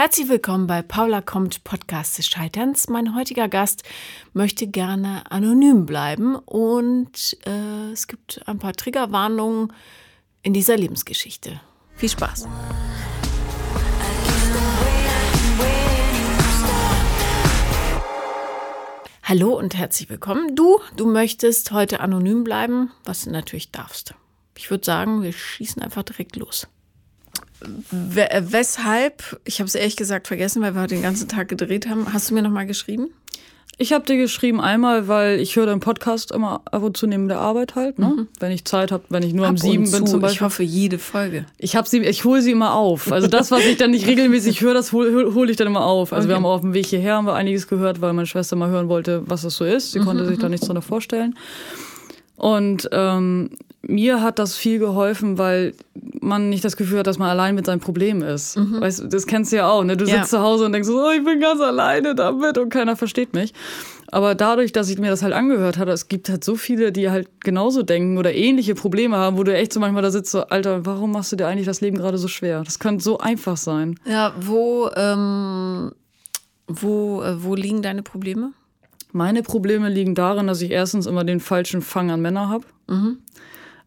Herzlich willkommen bei Paula kommt Podcast des Scheiterns. Mein heutiger Gast möchte gerne anonym bleiben und äh, es gibt ein paar Triggerwarnungen in dieser Lebensgeschichte. Viel Spaß. Hallo und herzlich willkommen. Du, du möchtest heute anonym bleiben, was du natürlich darfst. Ich würde sagen, wir schießen einfach direkt los. Weshalb, ich habe es ehrlich gesagt vergessen, weil wir heute den ganzen Tag gedreht haben, hast du mir nochmal geschrieben? Ich habe dir geschrieben einmal, weil ich höre deinen Podcast immer ab und zu neben der Arbeit halt, ne? Mhm. Wenn ich Zeit habe, wenn ich nur ab am sieben bin zum Beispiel. Ich hoffe jede Folge. Ich habe sie, ich hole sie immer auf. Also das, was ich dann nicht regelmäßig höre, das hole hol ich dann immer auf. Also okay. wir haben auf dem Weg hierher haben wir einiges gehört, weil meine Schwester mal hören wollte, was das so ist. Sie mhm. konnte sich da nichts drunter vorstellen. Und ähm, mir hat das viel geholfen, weil man nicht das Gefühl hat, dass man allein mit seinem Problem ist. Mhm. Weißt, das kennst du ja auch. Ne? Du ja. sitzt zu Hause und denkst so, oh, ich bin ganz alleine damit und keiner versteht mich. Aber dadurch, dass ich mir das halt angehört habe, es gibt halt so viele, die halt genauso denken oder ähnliche Probleme haben, wo du echt so manchmal da sitzt, so, Alter, warum machst du dir eigentlich das Leben gerade so schwer? Das könnte so einfach sein. Ja, wo, ähm, wo, äh, wo liegen deine Probleme? Meine Probleme liegen darin, dass ich erstens immer den falschen Fang an Männer habe. Mhm.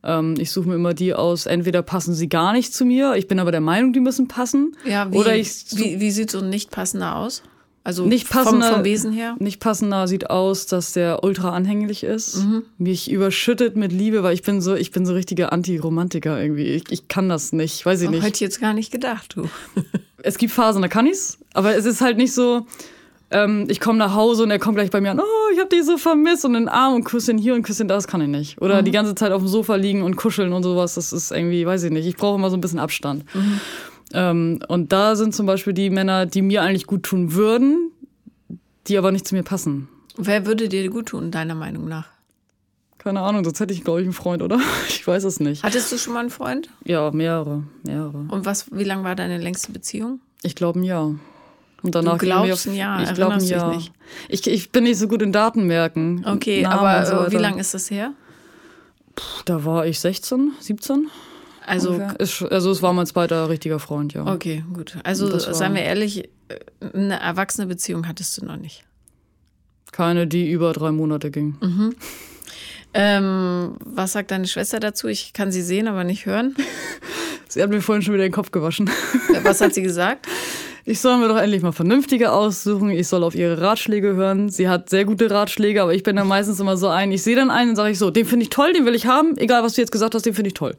Ähm, ich suche mir immer die aus, entweder passen sie gar nicht zu mir, ich bin aber der Meinung, die müssen passen. Ja, wie, oder ich wie, wie sieht so ein nicht passender aus? Also nicht passender, vom, vom, Wesen her? Nicht passender sieht aus, dass der ultra anhänglich ist, mhm. mich überschüttet mit Liebe, weil ich bin so, ich bin so richtiger Anti-Romantiker irgendwie. Ich, ich kann das nicht, weiß ich nicht. Hätte ich jetzt gar nicht gedacht, du. es gibt Phasen, da kann ich's, aber es ist halt nicht so, ähm, ich komme nach Hause und er kommt gleich bei mir an, oh, ich habe dich so vermisst und den Arm und Küsschen hier und Küsschen da, das kann ich nicht. Oder mhm. die ganze Zeit auf dem Sofa liegen und kuscheln und sowas, das ist irgendwie, weiß ich nicht. Ich brauche immer so ein bisschen Abstand. Mhm. Ähm, und da sind zum Beispiel die Männer, die mir eigentlich gut tun würden, die aber nicht zu mir passen. Wer würde dir gut tun, deiner Meinung nach? Keine Ahnung, sonst hätte ich, glaube ich, einen Freund, oder? Ich weiß es nicht. Hattest du schon mal einen Freund? Ja, mehrere, mehrere. Und was, wie lang war deine längste Beziehung? Ich glaube ein Jahr. Und danach du glaubst ein Jahr, ich glaube ein Jahr. Nicht. Ich, ich bin nicht so gut in Datenmerken. Okay, Namen aber so wie lange ist das her? Puh, da war ich 16, 17. Also, also es war mein zweiter richtiger Freund, ja. Okay, gut. Also seien wir ehrlich, eine erwachsene Beziehung hattest du noch nicht. Keine, die über drei Monate ging. Mhm. Ähm, was sagt deine Schwester dazu? Ich kann sie sehen, aber nicht hören. sie hat mir vorhin schon wieder den Kopf gewaschen. Was hat sie gesagt? Ich soll mir doch endlich mal vernünftige aussuchen. Ich soll auf ihre Ratschläge hören. Sie hat sehr gute Ratschläge, aber ich bin dann meistens immer so ein. Ich sehe dann einen und sage ich so, den finde ich toll, den will ich haben. Egal, was du jetzt gesagt hast, den finde ich toll.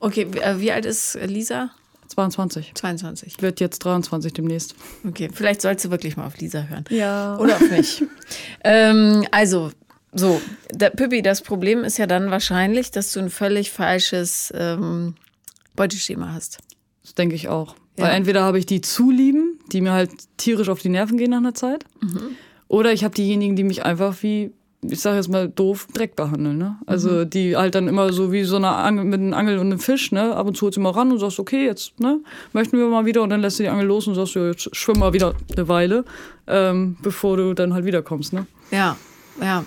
Okay, äh, wie alt ist Lisa? 22. 22. Wird jetzt 23 demnächst. Okay, vielleicht sollst du wirklich mal auf Lisa hören. Ja. Oder auf mich. ähm, also, so, der, Pippi, das Problem ist ja dann wahrscheinlich, dass du ein völlig falsches ähm, Beuteschema hast. Das denke ich auch. Ja. Weil entweder habe ich die zu lieben, die mir halt tierisch auf die Nerven gehen nach einer Zeit, mhm. oder ich habe diejenigen, die mich einfach wie, ich sage jetzt mal doof, Dreck behandeln. Ne? Also mhm. die halt dann immer so wie so eine Angel mit einem Angel und einem Fisch, ne? Ab und zu holst du mal ran und sagst, okay, jetzt ne, möchten wir mal wieder und dann lässt du die Angel los und sagst, ja, jetzt schwimm mal wieder eine Weile, ähm, bevor du dann halt wiederkommst. Ne? Ja, ja.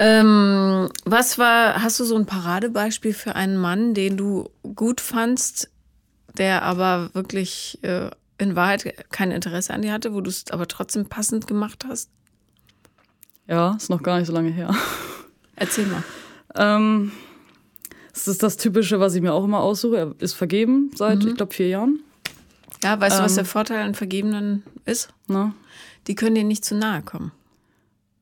Ähm, was war, hast du so ein Paradebeispiel für einen Mann, den du gut fandst, der aber wirklich äh, in Wahrheit kein Interesse an dir hatte, wo du es aber trotzdem passend gemacht hast? Ja, ist noch gar nicht so lange her. Erzähl mal. Ähm, das ist das Typische, was ich mir auch immer aussuche. Er ist vergeben seit, mhm. ich glaube, vier Jahren. Ja, weißt ähm, du, was ähm, der Vorteil an Vergebenen ist? Na? Die können dir nicht zu nahe kommen.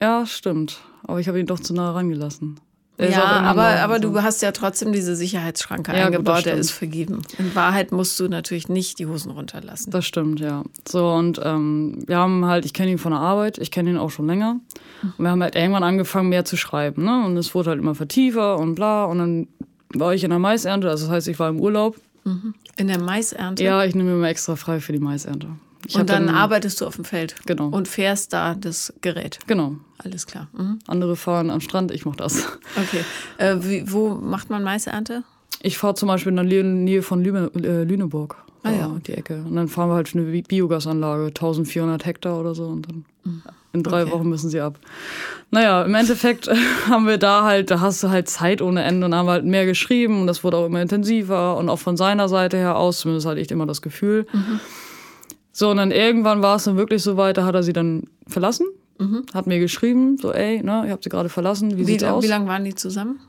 Ja, stimmt. Aber ich habe ihn doch zu nahe rangelassen. Ja, aber, aber du hast ja trotzdem diese Sicherheitsschranke ja, eingebaut, gut, der ist vergeben. In Wahrheit musst du natürlich nicht die Hosen runterlassen. Das stimmt, ja. So, und ähm, wir haben halt, ich kenne ihn von der Arbeit, ich kenne ihn auch schon länger. Und wir haben halt irgendwann angefangen, mehr zu schreiben. Ne? Und es wurde halt immer vertiefer und bla. Und dann war ich in der Maisernte, also das heißt, ich war im Urlaub. Mhm. In der Maisernte? Ja, ich nehme mir mal extra frei für die Maisernte. Ich und dann, dann, arbeitest du auf dem Feld. Genau. Und fährst da das Gerät. Genau. Alles klar. Mhm. Andere fahren am Strand, ich mache das. Okay. Äh, wie, wo macht man Maisernte? Ich fahre zum Beispiel in der Nähe von Lüne, äh, Lüneburg. Ah ja. Die Ecke. Und dann fahren wir halt eine Biogasanlage, 1400 Hektar oder so. Und dann mhm. in drei okay. Wochen müssen sie ab. Naja, im Endeffekt haben wir da halt, da hast du halt Zeit ohne Ende und haben halt mehr geschrieben und das wurde auch immer intensiver und auch von seiner Seite her aus, zumindest hatte ich immer das Gefühl. Mhm So, und dann irgendwann war es dann wirklich so weit, da hat er sie dann verlassen, Mhm. hat mir geschrieben, so, ey, ne, ich hab sie gerade verlassen, wie, Wie, sieht's aus? wie lange waren die zusammen?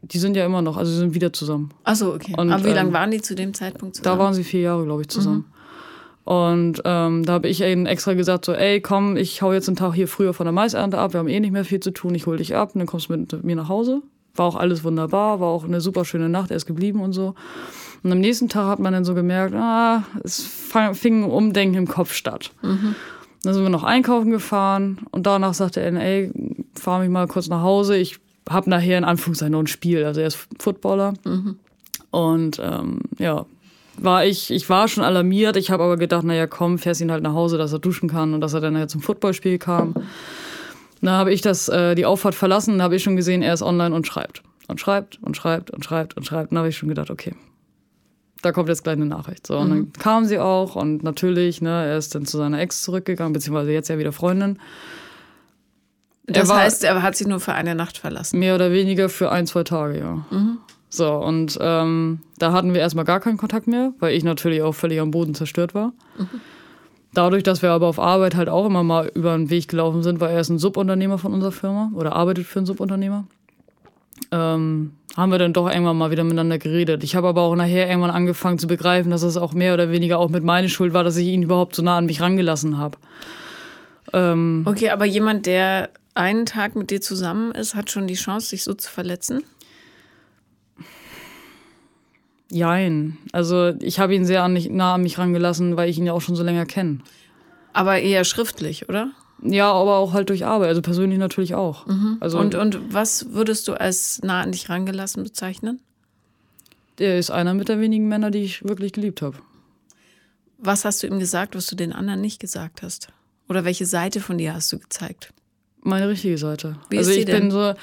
Die sind ja immer noch, also sie sind wieder zusammen. Achso, okay. Und, Aber wie lange ähm, waren die zu dem Zeitpunkt Da zusammen? waren sie vier Jahre, glaube ich, zusammen. Und ähm, da habe ich eben extra gesagt, so, ey, komm, ich hau jetzt einen Tag hier früher von der Maisernte ab, wir haben eh nicht mehr viel zu tun, ich hol dich ab und dann kommst du mit mir nach Hause. War auch alles wunderbar, war auch eine super schöne Nacht, er ist geblieben und so. Und am nächsten Tag hat man dann so gemerkt, ah, es fing ein Umdenken im Kopf statt. Dann sind wir noch einkaufen gefahren und danach sagte er, ey, fahr mich mal kurz nach Hause, ich habe nachher in Anführungszeichen noch ein Spiel. Also er ist Footballer. Und ähm, ja, war ich, ich war schon alarmiert. Ich habe aber gedacht, naja, komm, fährst ihn halt nach Hause, dass er duschen kann und dass er dann nachher zum Footballspiel kam. Dann habe ich das, äh, die Auffahrt verlassen, da habe ich schon gesehen, er ist online und schreibt. Und schreibt und schreibt und schreibt und schreibt. Dann habe ich schon gedacht, okay, da kommt jetzt gleich eine Nachricht. So, und dann kam sie auch und natürlich, ne, er ist dann zu seiner Ex zurückgegangen, beziehungsweise jetzt ja wieder Freundin. das er heißt, er hat sie nur für eine Nacht verlassen. Mehr oder weniger für ein, zwei Tage, ja. So, und ähm, da hatten wir erstmal gar keinen Kontakt mehr, weil ich natürlich auch völlig am Boden zerstört war. Dadurch, dass wir aber auf Arbeit halt auch immer mal über den Weg gelaufen sind, weil er ist ein Subunternehmer von unserer Firma oder arbeitet für einen Subunternehmer, ähm, haben wir dann doch irgendwann mal wieder miteinander geredet. Ich habe aber auch nachher irgendwann angefangen zu begreifen, dass es auch mehr oder weniger auch mit meiner Schuld war, dass ich ihn überhaupt so nah an mich rangelassen habe. Ähm, Okay, aber jemand, der einen Tag mit dir zusammen ist, hat schon die Chance, sich so zu verletzen? Jein. Also ich habe ihn sehr an mich, nah an mich rangelassen, weil ich ihn ja auch schon so länger kenne. Aber eher schriftlich, oder? Ja, aber auch halt durch Arbeit, also persönlich natürlich auch. Also Und, und was würdest du als nah an dich rangelassen bezeichnen? er ist einer mit der wenigen Männer, die ich wirklich geliebt habe. Was hast du ihm gesagt, was du den anderen nicht gesagt hast? Oder welche Seite von dir hast du gezeigt? Meine richtige Seite. Wie also ist ich denn? bin so,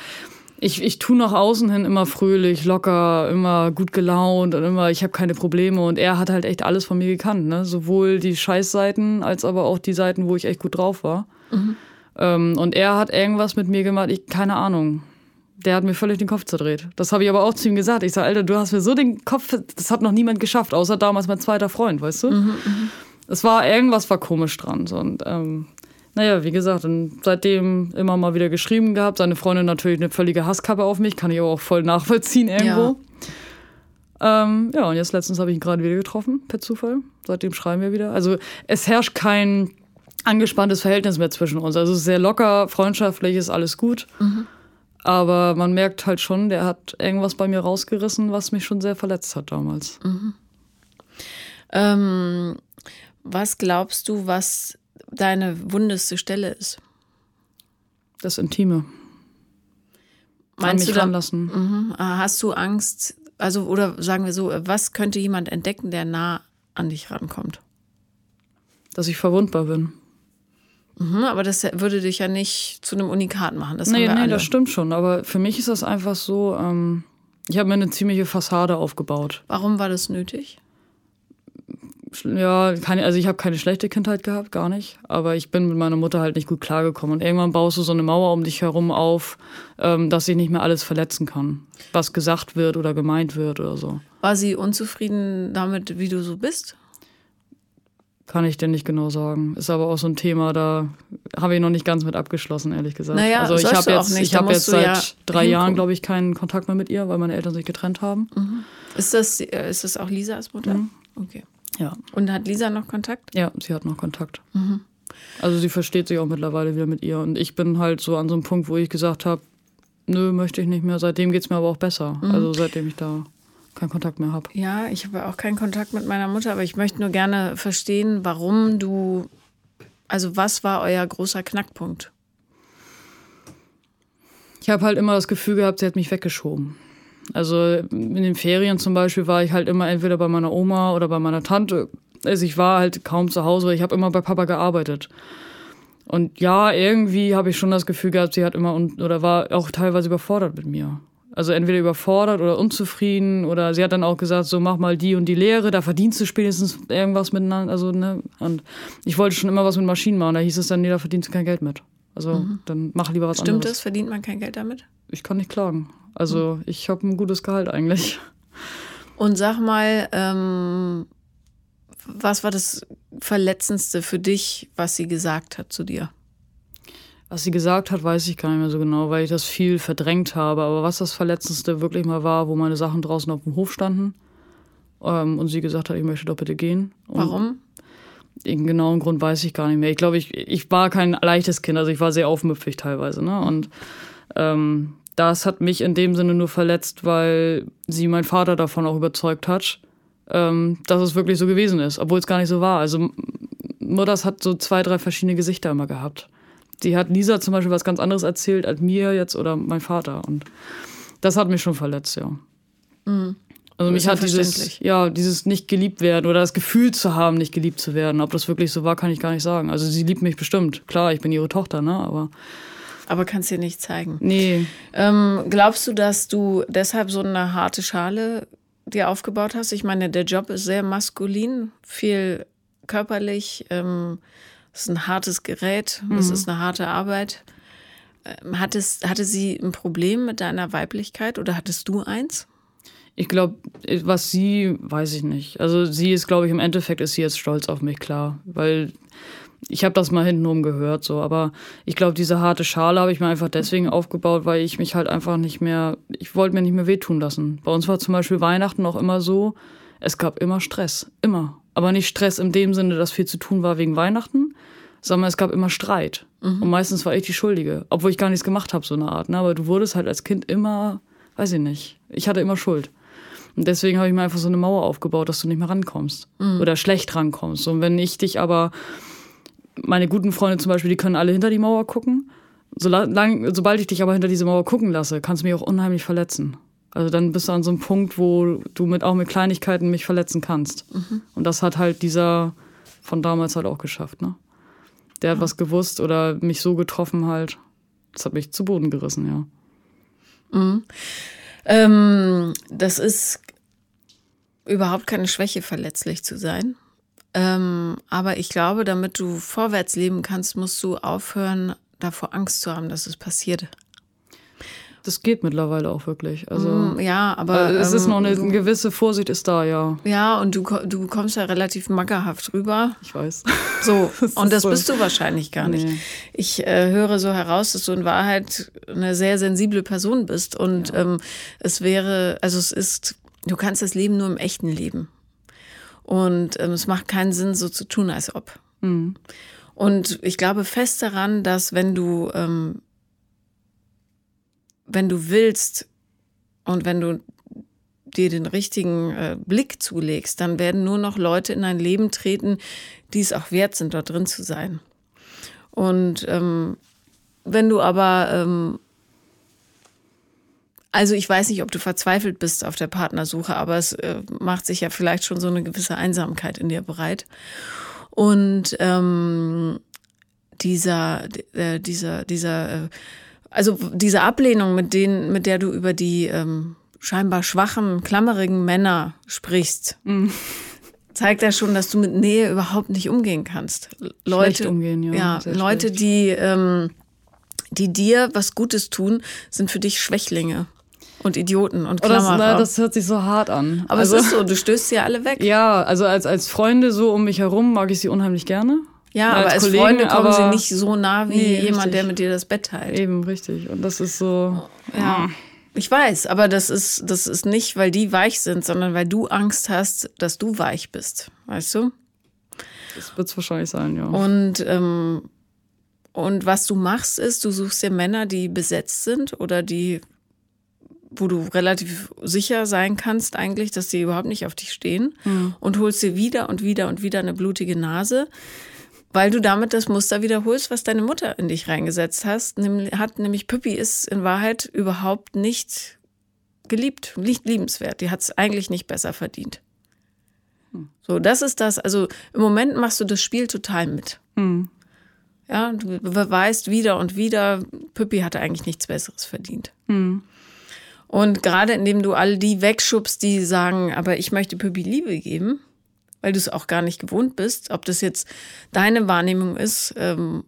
ich, ich tue nach außen hin immer fröhlich, locker, immer gut gelaunt und immer, ich habe keine Probleme. Und er hat halt echt alles von mir gekannt, ne? Sowohl die Scheißseiten als aber auch die Seiten, wo ich echt gut drauf war. Mhm. Ähm, und er hat irgendwas mit mir gemacht, ich, keine Ahnung. Der hat mir völlig den Kopf zerdreht. Das habe ich aber auch zu ihm gesagt. Ich sage, Alter, du hast mir so den Kopf, das hat noch niemand geschafft, außer damals mein zweiter Freund, weißt du? Mhm, Es war, irgendwas war komisch dran. So. Und ähm, naja, wie gesagt, und seitdem immer mal wieder geschrieben gehabt. Seine Freundin natürlich eine völlige Hasskappe auf mich, kann ich aber auch voll nachvollziehen irgendwo. Ja, ähm, ja und jetzt letztens habe ich ihn gerade wieder getroffen, per Zufall. Seitdem schreiben wir wieder. Also es herrscht kein angespanntes Verhältnis mehr zwischen uns. Also es ist sehr locker, freundschaftlich, ist alles gut. Aber man merkt halt schon, der hat irgendwas bei mir rausgerissen, was mich schon sehr verletzt hat damals. Ähm, was glaubst du, was deine wundeste Stelle ist? Das Intime. Meinst du ranlassen. Mhm. Ah, Hast du Angst, also oder sagen wir so, was könnte jemand entdecken, der nah an dich rankommt? Dass ich verwundbar bin. Mhm, aber das würde dich ja nicht zu einem Unikat machen. Das Nee, nee, alle. das stimmt schon. Aber für mich ist das einfach so, ähm, ich habe mir eine ziemliche Fassade aufgebaut. Warum war das nötig? Ja, keine, also ich habe keine schlechte Kindheit gehabt, gar nicht. Aber ich bin mit meiner Mutter halt nicht gut klargekommen. Und irgendwann baust du so eine Mauer um dich herum auf, ähm, dass ich nicht mehr alles verletzen kann. Was gesagt wird oder gemeint wird oder so. War sie unzufrieden damit, wie du so bist? Kann ich dir nicht genau sagen. Ist aber auch so ein Thema, da habe ich noch nicht ganz mit abgeschlossen, ehrlich gesagt. Naja, also ich habe jetzt, ich musst jetzt seit ja drei hingucken. Jahren, glaube ich, keinen Kontakt mehr mit ihr, weil meine Eltern sich getrennt haben. Ist das, äh, ist das auch Lisas Mutter? Okay. Ja. Und hat Lisa noch Kontakt? Ja, sie hat noch Kontakt. Also sie versteht sich auch mittlerweile wieder mit ihr. Und ich bin halt so an so einem Punkt, wo ich gesagt habe, nö, möchte ich nicht mehr. Seitdem geht's mir aber auch besser. Also seitdem ich da keinen Kontakt mehr habe. Ja, ich habe auch keinen Kontakt mit meiner Mutter, aber ich möchte nur gerne verstehen, warum du, also was war euer großer Knackpunkt? Ich habe halt immer das Gefühl gehabt, sie hat mich weggeschoben. Also in den Ferien zum Beispiel war ich halt immer entweder bei meiner Oma oder bei meiner Tante. Also ich war halt kaum zu Hause, weil ich habe immer bei Papa gearbeitet. Und ja, irgendwie habe ich schon das Gefühl gehabt, sie hat immer un oder war auch teilweise überfordert mit mir. Also entweder überfordert oder unzufrieden oder sie hat dann auch gesagt, so mach mal die und die Lehre, da verdienst du spätestens irgendwas miteinander. Also, ne? Und ich wollte schon immer was mit Maschinen machen, da hieß es dann, nee, da verdienst du kein Geld mit. Also dann mach lieber was Stimmt anderes. das? Verdient man kein Geld damit? Ich kann nicht klagen. Also ich habe ein gutes Gehalt eigentlich. Und sag mal, ähm, was war das Verletzendste für dich, was sie gesagt hat zu dir? Was sie gesagt hat, weiß ich gar nicht mehr so genau, weil ich das viel verdrängt habe. Aber was das Verletzendste wirklich mal war, wo meine Sachen draußen auf dem Hof standen ähm, und sie gesagt hat, ich möchte doch bitte gehen. Und Warum? Den genauen Grund weiß ich gar nicht mehr. Ich glaube, ich, ich war kein leichtes Kind, also ich war sehr aufmüpfig teilweise. Ne? Und ähm, das hat mich in dem Sinne nur verletzt, weil sie mein Vater davon auch überzeugt hat, ähm, dass es wirklich so gewesen ist, obwohl es gar nicht so war. Also Mutters hat so zwei, drei verschiedene Gesichter immer gehabt. Die hat Lisa zum Beispiel was ganz anderes erzählt als mir jetzt oder mein Vater. Und das hat mich schon verletzt, ja. Mhm. Also mich hat dieses, ja, dieses nicht geliebt werden oder das Gefühl zu haben, nicht geliebt zu werden. Ob das wirklich so war, kann ich gar nicht sagen. Also sie liebt mich bestimmt. Klar, ich bin ihre Tochter, ne? Aber Aber kannst dir nicht zeigen. nee, Ähm, glaubst du, dass du deshalb so eine harte Schale dir aufgebaut hast? Ich meine, der Job ist sehr maskulin, viel körperlich. Ähm, es ist ein hartes Gerät, es ist eine harte Arbeit. Ähm, hattest, hatte sie ein Problem mit deiner Weiblichkeit oder hattest du eins? Ich glaube, was sie, weiß ich nicht. Also sie ist, glaube ich, im Endeffekt ist sie jetzt stolz auf mich, klar. Weil ich habe das mal hintenrum gehört, so. Aber ich glaube, diese harte Schale habe ich mir einfach deswegen aufgebaut, weil ich mich halt einfach nicht mehr, ich wollte mir nicht mehr wehtun lassen. Bei uns war zum Beispiel Weihnachten auch immer so, es gab immer Stress. Immer. Aber nicht Stress in dem Sinne, dass viel zu tun war wegen Weihnachten, sondern es gab immer Streit. Und meistens war ich die Schuldige. Obwohl ich gar nichts gemacht habe, so eine Art. Ne? Aber du wurdest halt als Kind immer, weiß ich nicht, ich hatte immer Schuld. Und deswegen habe ich mir einfach so eine Mauer aufgebaut, dass du nicht mehr rankommst. Oder schlecht rankommst. Und wenn ich dich aber, meine guten Freunde zum Beispiel, die können alle hinter die Mauer gucken. Solang, sobald ich dich aber hinter diese Mauer gucken lasse, kannst du mich auch unheimlich verletzen. Also dann bist du an so einem Punkt, wo du mit, auch mit Kleinigkeiten mich verletzen kannst. Und das hat halt dieser von damals halt auch geschafft, ne? Der hat was gewusst oder mich so getroffen halt. Das hat mich zu Boden gerissen, ja. Ähm, das ist überhaupt keine Schwäche, verletzlich zu sein. Ähm, aber ich glaube, damit du vorwärts leben kannst, musst du aufhören, davor Angst zu haben, dass es passiert. Das geht mittlerweile auch wirklich. Also Mm, ja, aber äh, es ist ähm, noch eine, du, gewisse Vorsicht ist da, ja. ja, und du, du kommst ja relativ mackerhaft rüber. Ich weiß. So, Das und ist das so. bist du wahrscheinlich gar nicht. Nee. Ich äh, höre so heraus, dass du in Wahrheit eine sehr sensible Person bist. Und ähm, es wäre, also es ist, du kannst das Leben nur im echten Leben. Und ähm, es macht keinen Sinn, so zu tun, als ob. Mhm. Und ich glaube fest daran, dass wenn du, ähm, wenn du willst und wenn du dir den richtigen äh, Blick zulegst, dann werden nur noch Leute in dein Leben treten, die es auch wert sind, dort drin zu sein. Und ähm, wenn du aber, ähm, also ich weiß nicht, ob du verzweifelt bist auf der Partnersuche, aber es äh, macht sich ja vielleicht schon so eine gewisse Einsamkeit in dir bereit. Und ähm, dieser, äh, dieser, dieser, äh, also diese Ablehnung, mit denen, mit der du über die ähm, scheinbar schwachen, klammerigen Männer sprichst, zeigt ja schon, dass du mit Nähe überhaupt nicht umgehen kannst. Leute, Schlecht umgehen, ja, Ja, Leute, schlecht. die, ähm, die dir was Gutes tun, sind für dich Schwächlinge und Idioten und Oh, das, Klammerer. na, das hört sich so hart an. Aber also, es ist so, du stößt sie alle weg. Ja, also als, als Freunde so um mich herum mag ich sie unheimlich gerne. Ja, als aber als Kollegen, Freunde kommen aber- sie nicht so nah wie Nee, jemand, richtig. der mit dir das Bett teilt. Eben, richtig. Und das ist so. Ja. Ich weiß, aber das ist, das ist nicht, weil die weich sind, sondern weil du Angst hast, dass du weich bist. Weißt du? Das wird es wahrscheinlich sein, ja. Und, ähm, und was du machst, ist, du suchst dir Männer, die besetzt sind oder die, wo du relativ sicher sein kannst, eigentlich, dass die überhaupt nicht auf dich stehen und holst dir wieder und wieder und wieder eine blutige Nase. Weil du damit das Muster wiederholst, was deine Mutter in dich reingesetzt hast, hat, nämlich Püppi ist in Wahrheit überhaupt nicht geliebt, nicht liebenswert. Die hat es eigentlich nicht besser verdient. So, das ist das. Also im Moment machst du das Spiel total mit. Ja, du beweist wieder und wieder, Püppi hatte eigentlich nichts Besseres verdient. Und gerade indem du all die wegschubst, die sagen, aber ich möchte Püppi Liebe geben, weil du es auch gar nicht gewohnt bist, ob das jetzt deine Wahrnehmung ist, ähm,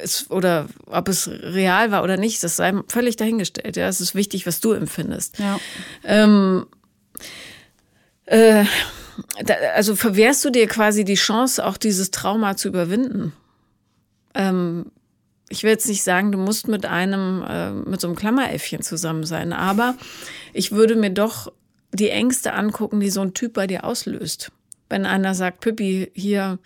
ist oder ob es real war oder nicht, das sei völlig dahingestellt. Ja, es ist wichtig, was du empfindest. ja. Ähm, äh, da, also verwehrst du dir quasi die Chance, auch dieses Trauma zu überwinden. Ähm, ich will jetzt nicht sagen, du musst mit einem, äh, mit so einem Klammeräffchen zusammen sein, aber ich würde mir doch die Ängste angucken, die so ein Typ bei dir auslöst. Wenn einer sagt, Pippi, hier,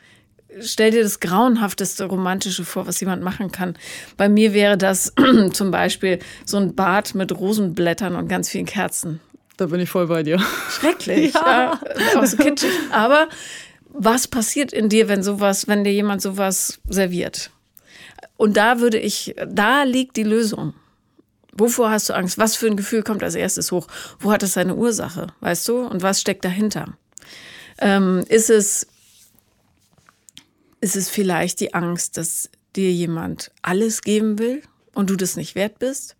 stell dir das grauenhafteste Romantische vor, was jemand machen kann. Bei mir wäre das zum Beispiel so ein Bad mit Rosenblättern und ganz vielen Kerzen. Da bin ich voll bei dir. Schrecklich, ja. ja. Auch so kitschig. Aber was passiert in dir, wenn sowas, wenn dir jemand sowas serviert? Und da würde ich, da liegt die Lösung. Wovor hast du Angst? Was für ein Gefühl kommt als erstes hoch? Wo hat es seine Ursache? Weißt du? Und was steckt dahinter? Ähm, ist es, ist es vielleicht die Angst, dass dir jemand alles geben will und du das nicht wert bist?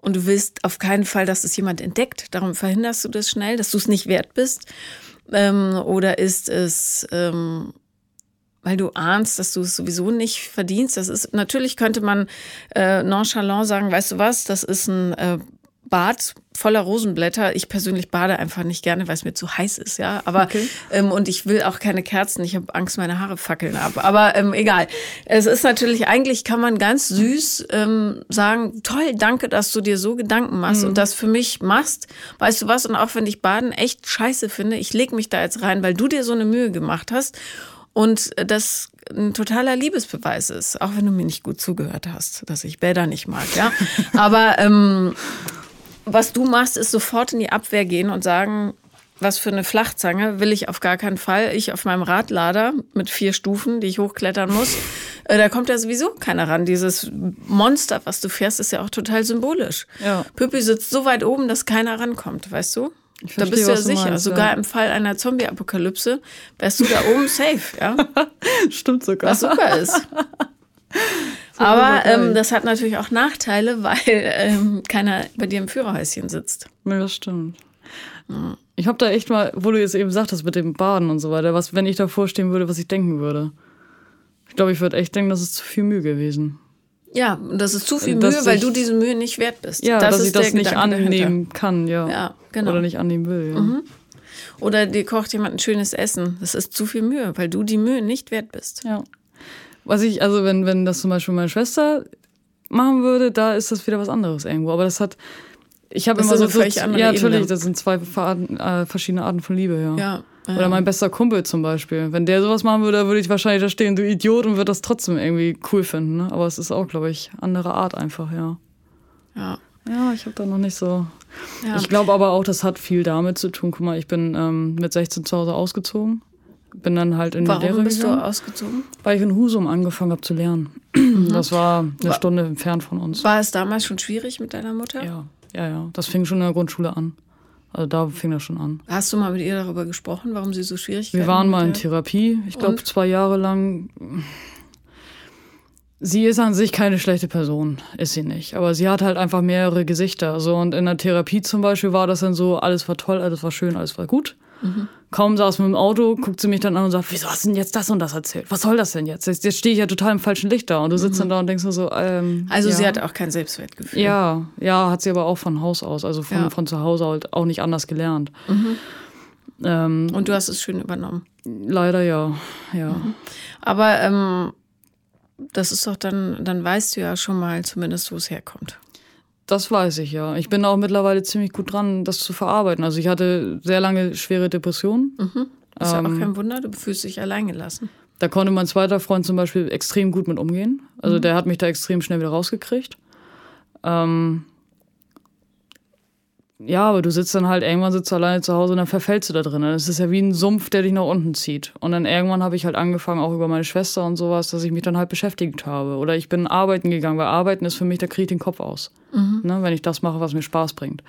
Und du willst auf keinen Fall, dass es jemand entdeckt. Darum verhinderst du das schnell, dass du es nicht wert bist. Ähm, oder ist es, ähm, weil du ahnst, dass du es sowieso nicht verdienst? Das ist natürlich könnte man äh, nonchalant sagen, weißt du was? Das ist ein äh, Bad voller Rosenblätter. Ich persönlich bade einfach nicht gerne, weil es mir zu heiß ist, ja. Aber okay. ähm, und ich will auch keine Kerzen. Ich habe Angst, meine Haare fackeln ab. Aber ähm, egal. Es ist natürlich eigentlich kann man ganz süß ähm, sagen: Toll, danke, dass du dir so Gedanken machst mhm. und das für mich machst. Weißt du was? Und auch wenn ich Baden echt scheiße finde, ich leg mich da jetzt rein, weil du dir so eine Mühe gemacht hast und das ein totaler Liebesbeweis ist, auch wenn du mir nicht gut zugehört hast, dass ich Bäder nicht mag, ja. Aber ähm, was du machst, ist sofort in die Abwehr gehen und sagen, was für eine Flachzange will ich auf gar keinen Fall. Ich auf meinem Radlader mit vier Stufen, die ich hochklettern muss, äh, da kommt ja sowieso keiner ran. Dieses Monster, was du fährst, ist ja auch total symbolisch. Ja. Püppi sitzt so weit oben, dass keiner rankommt, weißt du? Verstehe, da bist du ja sicher. Meinst, Sogar ja. im Fall einer Zombie-Apokalypse wärst du da oben safe, ja? Stimmt sogar. Was super ist. Aber ähm, das hat natürlich auch Nachteile, weil ähm, keiner bei dir im Führerhäuschen sitzt. Ja, das stimmt. Ja. Ich habe da echt mal, wo du jetzt eben sagtest mit dem Baden und so weiter, was, wenn ich davor stehen würde, was ich denken würde. Ich glaube, ich würde echt denken, das ist zu viel Mühe gewesen. Ja, das ist zu viel Mühe, dass weil du diese Mühe nicht wert bist. Ja, das dass ich das nicht Gedanke annehmen dahinter. kann, ja. ja genau. Oder nicht annehmen will. Ja. Mhm. Oder dir kocht jemand ein schönes Essen. Das ist zu viel Mühe, weil du die Mühe nicht wert bist. Ja. Was ich, also wenn, wenn das zum Beispiel meine Schwester machen würde, da ist das wieder was anderes irgendwo. Aber das hat, ich habe immer so, so ja natürlich, Ebene. das sind zwei äh, verschiedene Arten von Liebe, ja. ja. Ja. Oder mein bester Kumpel zum Beispiel. Wenn der sowas machen würde, würde ich wahrscheinlich da stehen, du Idiot, und würde das trotzdem irgendwie cool finden. Ne? Aber es ist auch, glaube ich, andere Art einfach, ja. Ja. Ja, ich habe da noch nicht so. Ja. Ich glaube aber auch, das hat viel damit zu tun. Guck mal, ich bin ähm, mit 16 zu Hause ausgezogen bin dann halt in Warum die Lehre bist gegangen, du ausgezogen? Weil ich in Husum angefangen habe zu lernen. Mhm. Das war eine Stunde entfernt von uns. War es damals schon schwierig mit deiner Mutter? Ja, ja, ja. Das fing schon in der Grundschule an. Also da fing das schon an. Hast du mal mit ihr darüber gesprochen, warum sie so schwierig Wir waren mal in Therapie, ich glaube zwei Jahre lang. Sie ist an sich keine schlechte Person, ist sie nicht. Aber sie hat halt einfach mehrere Gesichter. So und in der Therapie zum Beispiel war das dann so, alles war toll, alles war schön, alles war gut. Mhm. Kaum saß mit dem Auto, guckt sie mich dann an und sagt, wieso hast du denn jetzt das und das erzählt? Was soll das denn jetzt? Jetzt, jetzt stehe ich ja total im falschen Licht da und du sitzt mhm. dann da und denkst nur so, ähm, Also ja. sie hat auch kein Selbstwertgefühl. Ja, ja, hat sie aber auch von Haus aus, also von, ja. von zu Hause halt auch nicht anders gelernt. Mhm. Ähm, und du hast es schön übernommen. Leider ja, ja. Mhm. Aber ähm, das ist doch dann, dann weißt du ja schon mal zumindest, wo es herkommt. Das weiß ich ja. Ich bin auch mittlerweile ziemlich gut dran, das zu verarbeiten. Also ich hatte sehr lange schwere Depressionen. Mhm. Ist ähm, ja auch kein Wunder, du fühlst dich alleingelassen. Da konnte mein zweiter Freund zum Beispiel extrem gut mit umgehen. Also mhm. der hat mich da extrem schnell wieder rausgekriegt. Ähm, ja, aber du sitzt dann halt, irgendwann sitzt du alleine zu Hause und dann verfällst du da drin. Das ist ja wie ein Sumpf, der dich nach unten zieht. Und dann irgendwann habe ich halt angefangen, auch über meine Schwester und sowas, dass ich mich dann halt beschäftigt habe. Oder ich bin arbeiten gegangen, weil arbeiten ist für mich, da kriege ich den Kopf aus. Mhm. Ne, wenn ich das mache, was mir Spaß bringt.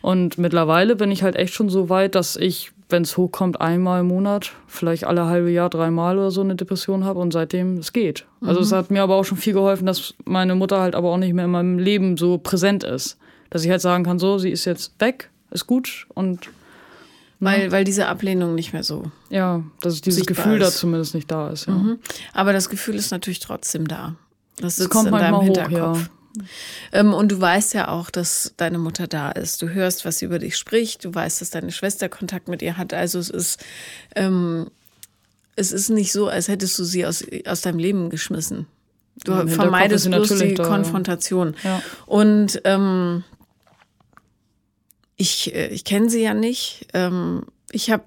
Und mittlerweile bin ich halt echt schon so weit, dass ich, wenn es hochkommt, einmal im Monat, vielleicht alle halbe Jahr, dreimal oder so eine Depression habe und seitdem es geht. Also mhm. es hat mir aber auch schon viel geholfen, dass meine Mutter halt aber auch nicht mehr in meinem Leben so präsent ist dass ich halt sagen kann, so, sie ist jetzt weg, ist gut und weil, ja. weil diese Ablehnung nicht mehr so. Ja, dass dieses Gefühl ist. da zumindest nicht da ist. Ja. Mhm. Aber das Gefühl ist natürlich trotzdem da. Das sitzt das kommt in deinem Hinterkopf. Hoch, Ähm, und du weißt ja auch, dass deine Mutter da ist. Du hörst, was sie über dich spricht. Du weißt, dass deine Schwester Kontakt mit ihr hat. Also es ist, ähm, es ist nicht so, als hättest du sie aus, aus deinem Leben geschmissen. Du Ja, vermeidest bloß die da, ja. Konfrontation. Ja. Und ähm, ich, äh, ich kenne sie ja nicht. Ähm, ich habe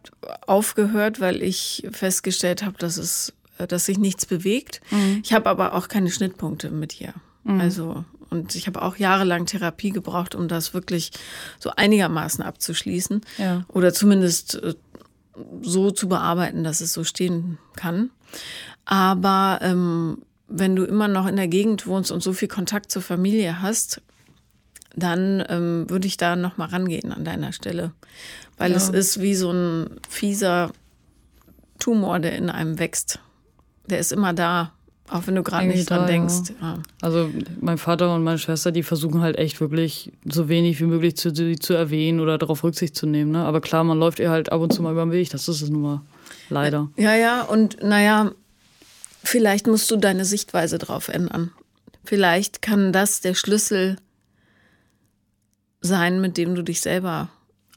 aufgehört, weil ich festgestellt habe, dass es, äh, dass sich nichts bewegt. Mhm. Ich habe aber auch keine Schnittpunkte mit ihr. Also und ich habe auch jahrelang Therapie gebraucht, um das wirklich so einigermaßen abzuschließen Ja. oder zumindest äh, so zu bearbeiten, dass es so stehen kann. Aber ähm, wenn du immer noch in der Gegend wohnst und so viel Kontakt zur Familie hast, dann ähm, würde ich da noch mal rangehen an deiner Stelle, weil Ja. es ist wie so ein fieser Tumor, der in einem wächst. Der ist immer da, auch wenn du gerade nicht dran da, ja. denkst. Ja. Also mein Vater und meine Schwester, die versuchen halt echt wirklich so wenig wie möglich zu, zu, zu erwähnen oder darauf Rücksicht zu nehmen. Ne? Aber klar, man läuft ihr halt ab und zu mal über den Weg. Das ist es nun mal. Leider. Ja, ja, und naja, vielleicht musst du deine Sichtweise drauf ändern. Vielleicht kann das der Schlüssel sein, mit dem du dich selber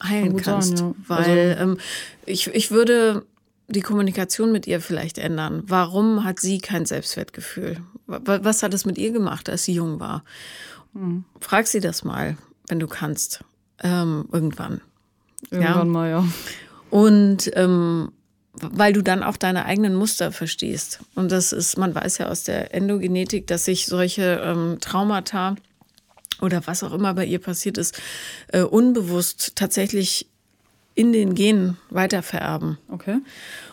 heilen kannst. sein, ja. Weil ähm, ich, ich würde die Kommunikation mit ihr vielleicht ändern. Warum hat sie kein Selbstwertgefühl? Wa- Was hat es mit ihr gemacht, als sie jung war? Hm. Frag sie das mal, wenn du kannst. Ähm, irgendwann. Irgendwann mal, ja. Und ähm, weil du dann auch deine eigenen Muster verstehst. Und das ist, man weiß ja aus der Endogenetik, dass sich solche ähm, Traumata oder was auch immer bei ihr passiert ist, äh, unbewusst tatsächlich in den Genen weitervererben. Okay.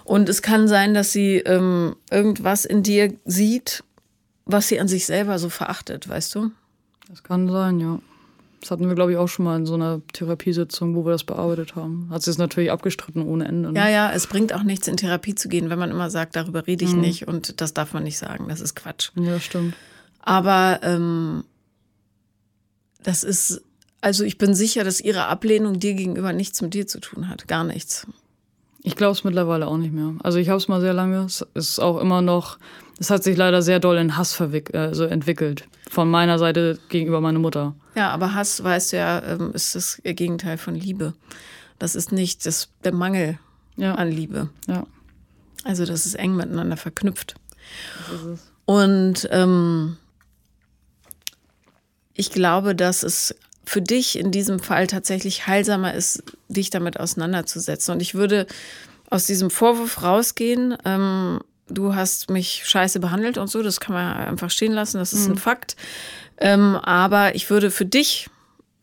Und es kann sein, dass sie ähm, irgendwas in dir sieht, was sie an sich selber so verachtet, weißt du? Das kann sein, ja. Das hatten wir, glaube ich, auch schon mal in so einer Therapiesitzung, wo wir das bearbeitet haben. Hat sie es natürlich abgestritten ohne Ende. Ne? Ja, ja, es bringt auch nichts, in Therapie zu gehen, wenn man immer sagt, darüber rede ich nicht und das darf man nicht sagen. Das ist Quatsch. ja, stimmt. Aber ähm, das ist, also ich bin sicher, dass ihre Ablehnung dir gegenüber nichts mit dir zu tun hat. Gar nichts. Ich glaube es mittlerweile auch nicht mehr. Also ich habe es mal sehr lange. Es ist auch immer noch, es hat sich leider sehr doll in Hass also entwickelt. Von meiner Seite gegenüber meiner Mutter. Ja, aber Hass, weißt du ja, ähm, ist das Gegenteil von Liebe. Das ist nicht das, der Mangel Ja, an Liebe. ja. Also das ist eng miteinander verknüpft. Das ist es. Und ähm, ich glaube, dass es für dich in diesem Fall tatsächlich heilsamer ist, dich damit auseinanderzusetzen. Und ich würde aus diesem Vorwurf rausgehen, ähm, du hast mich scheiße behandelt und so, das kann man einfach stehen lassen, das ist ein Fakt. Ähm, aber ich würde für dich,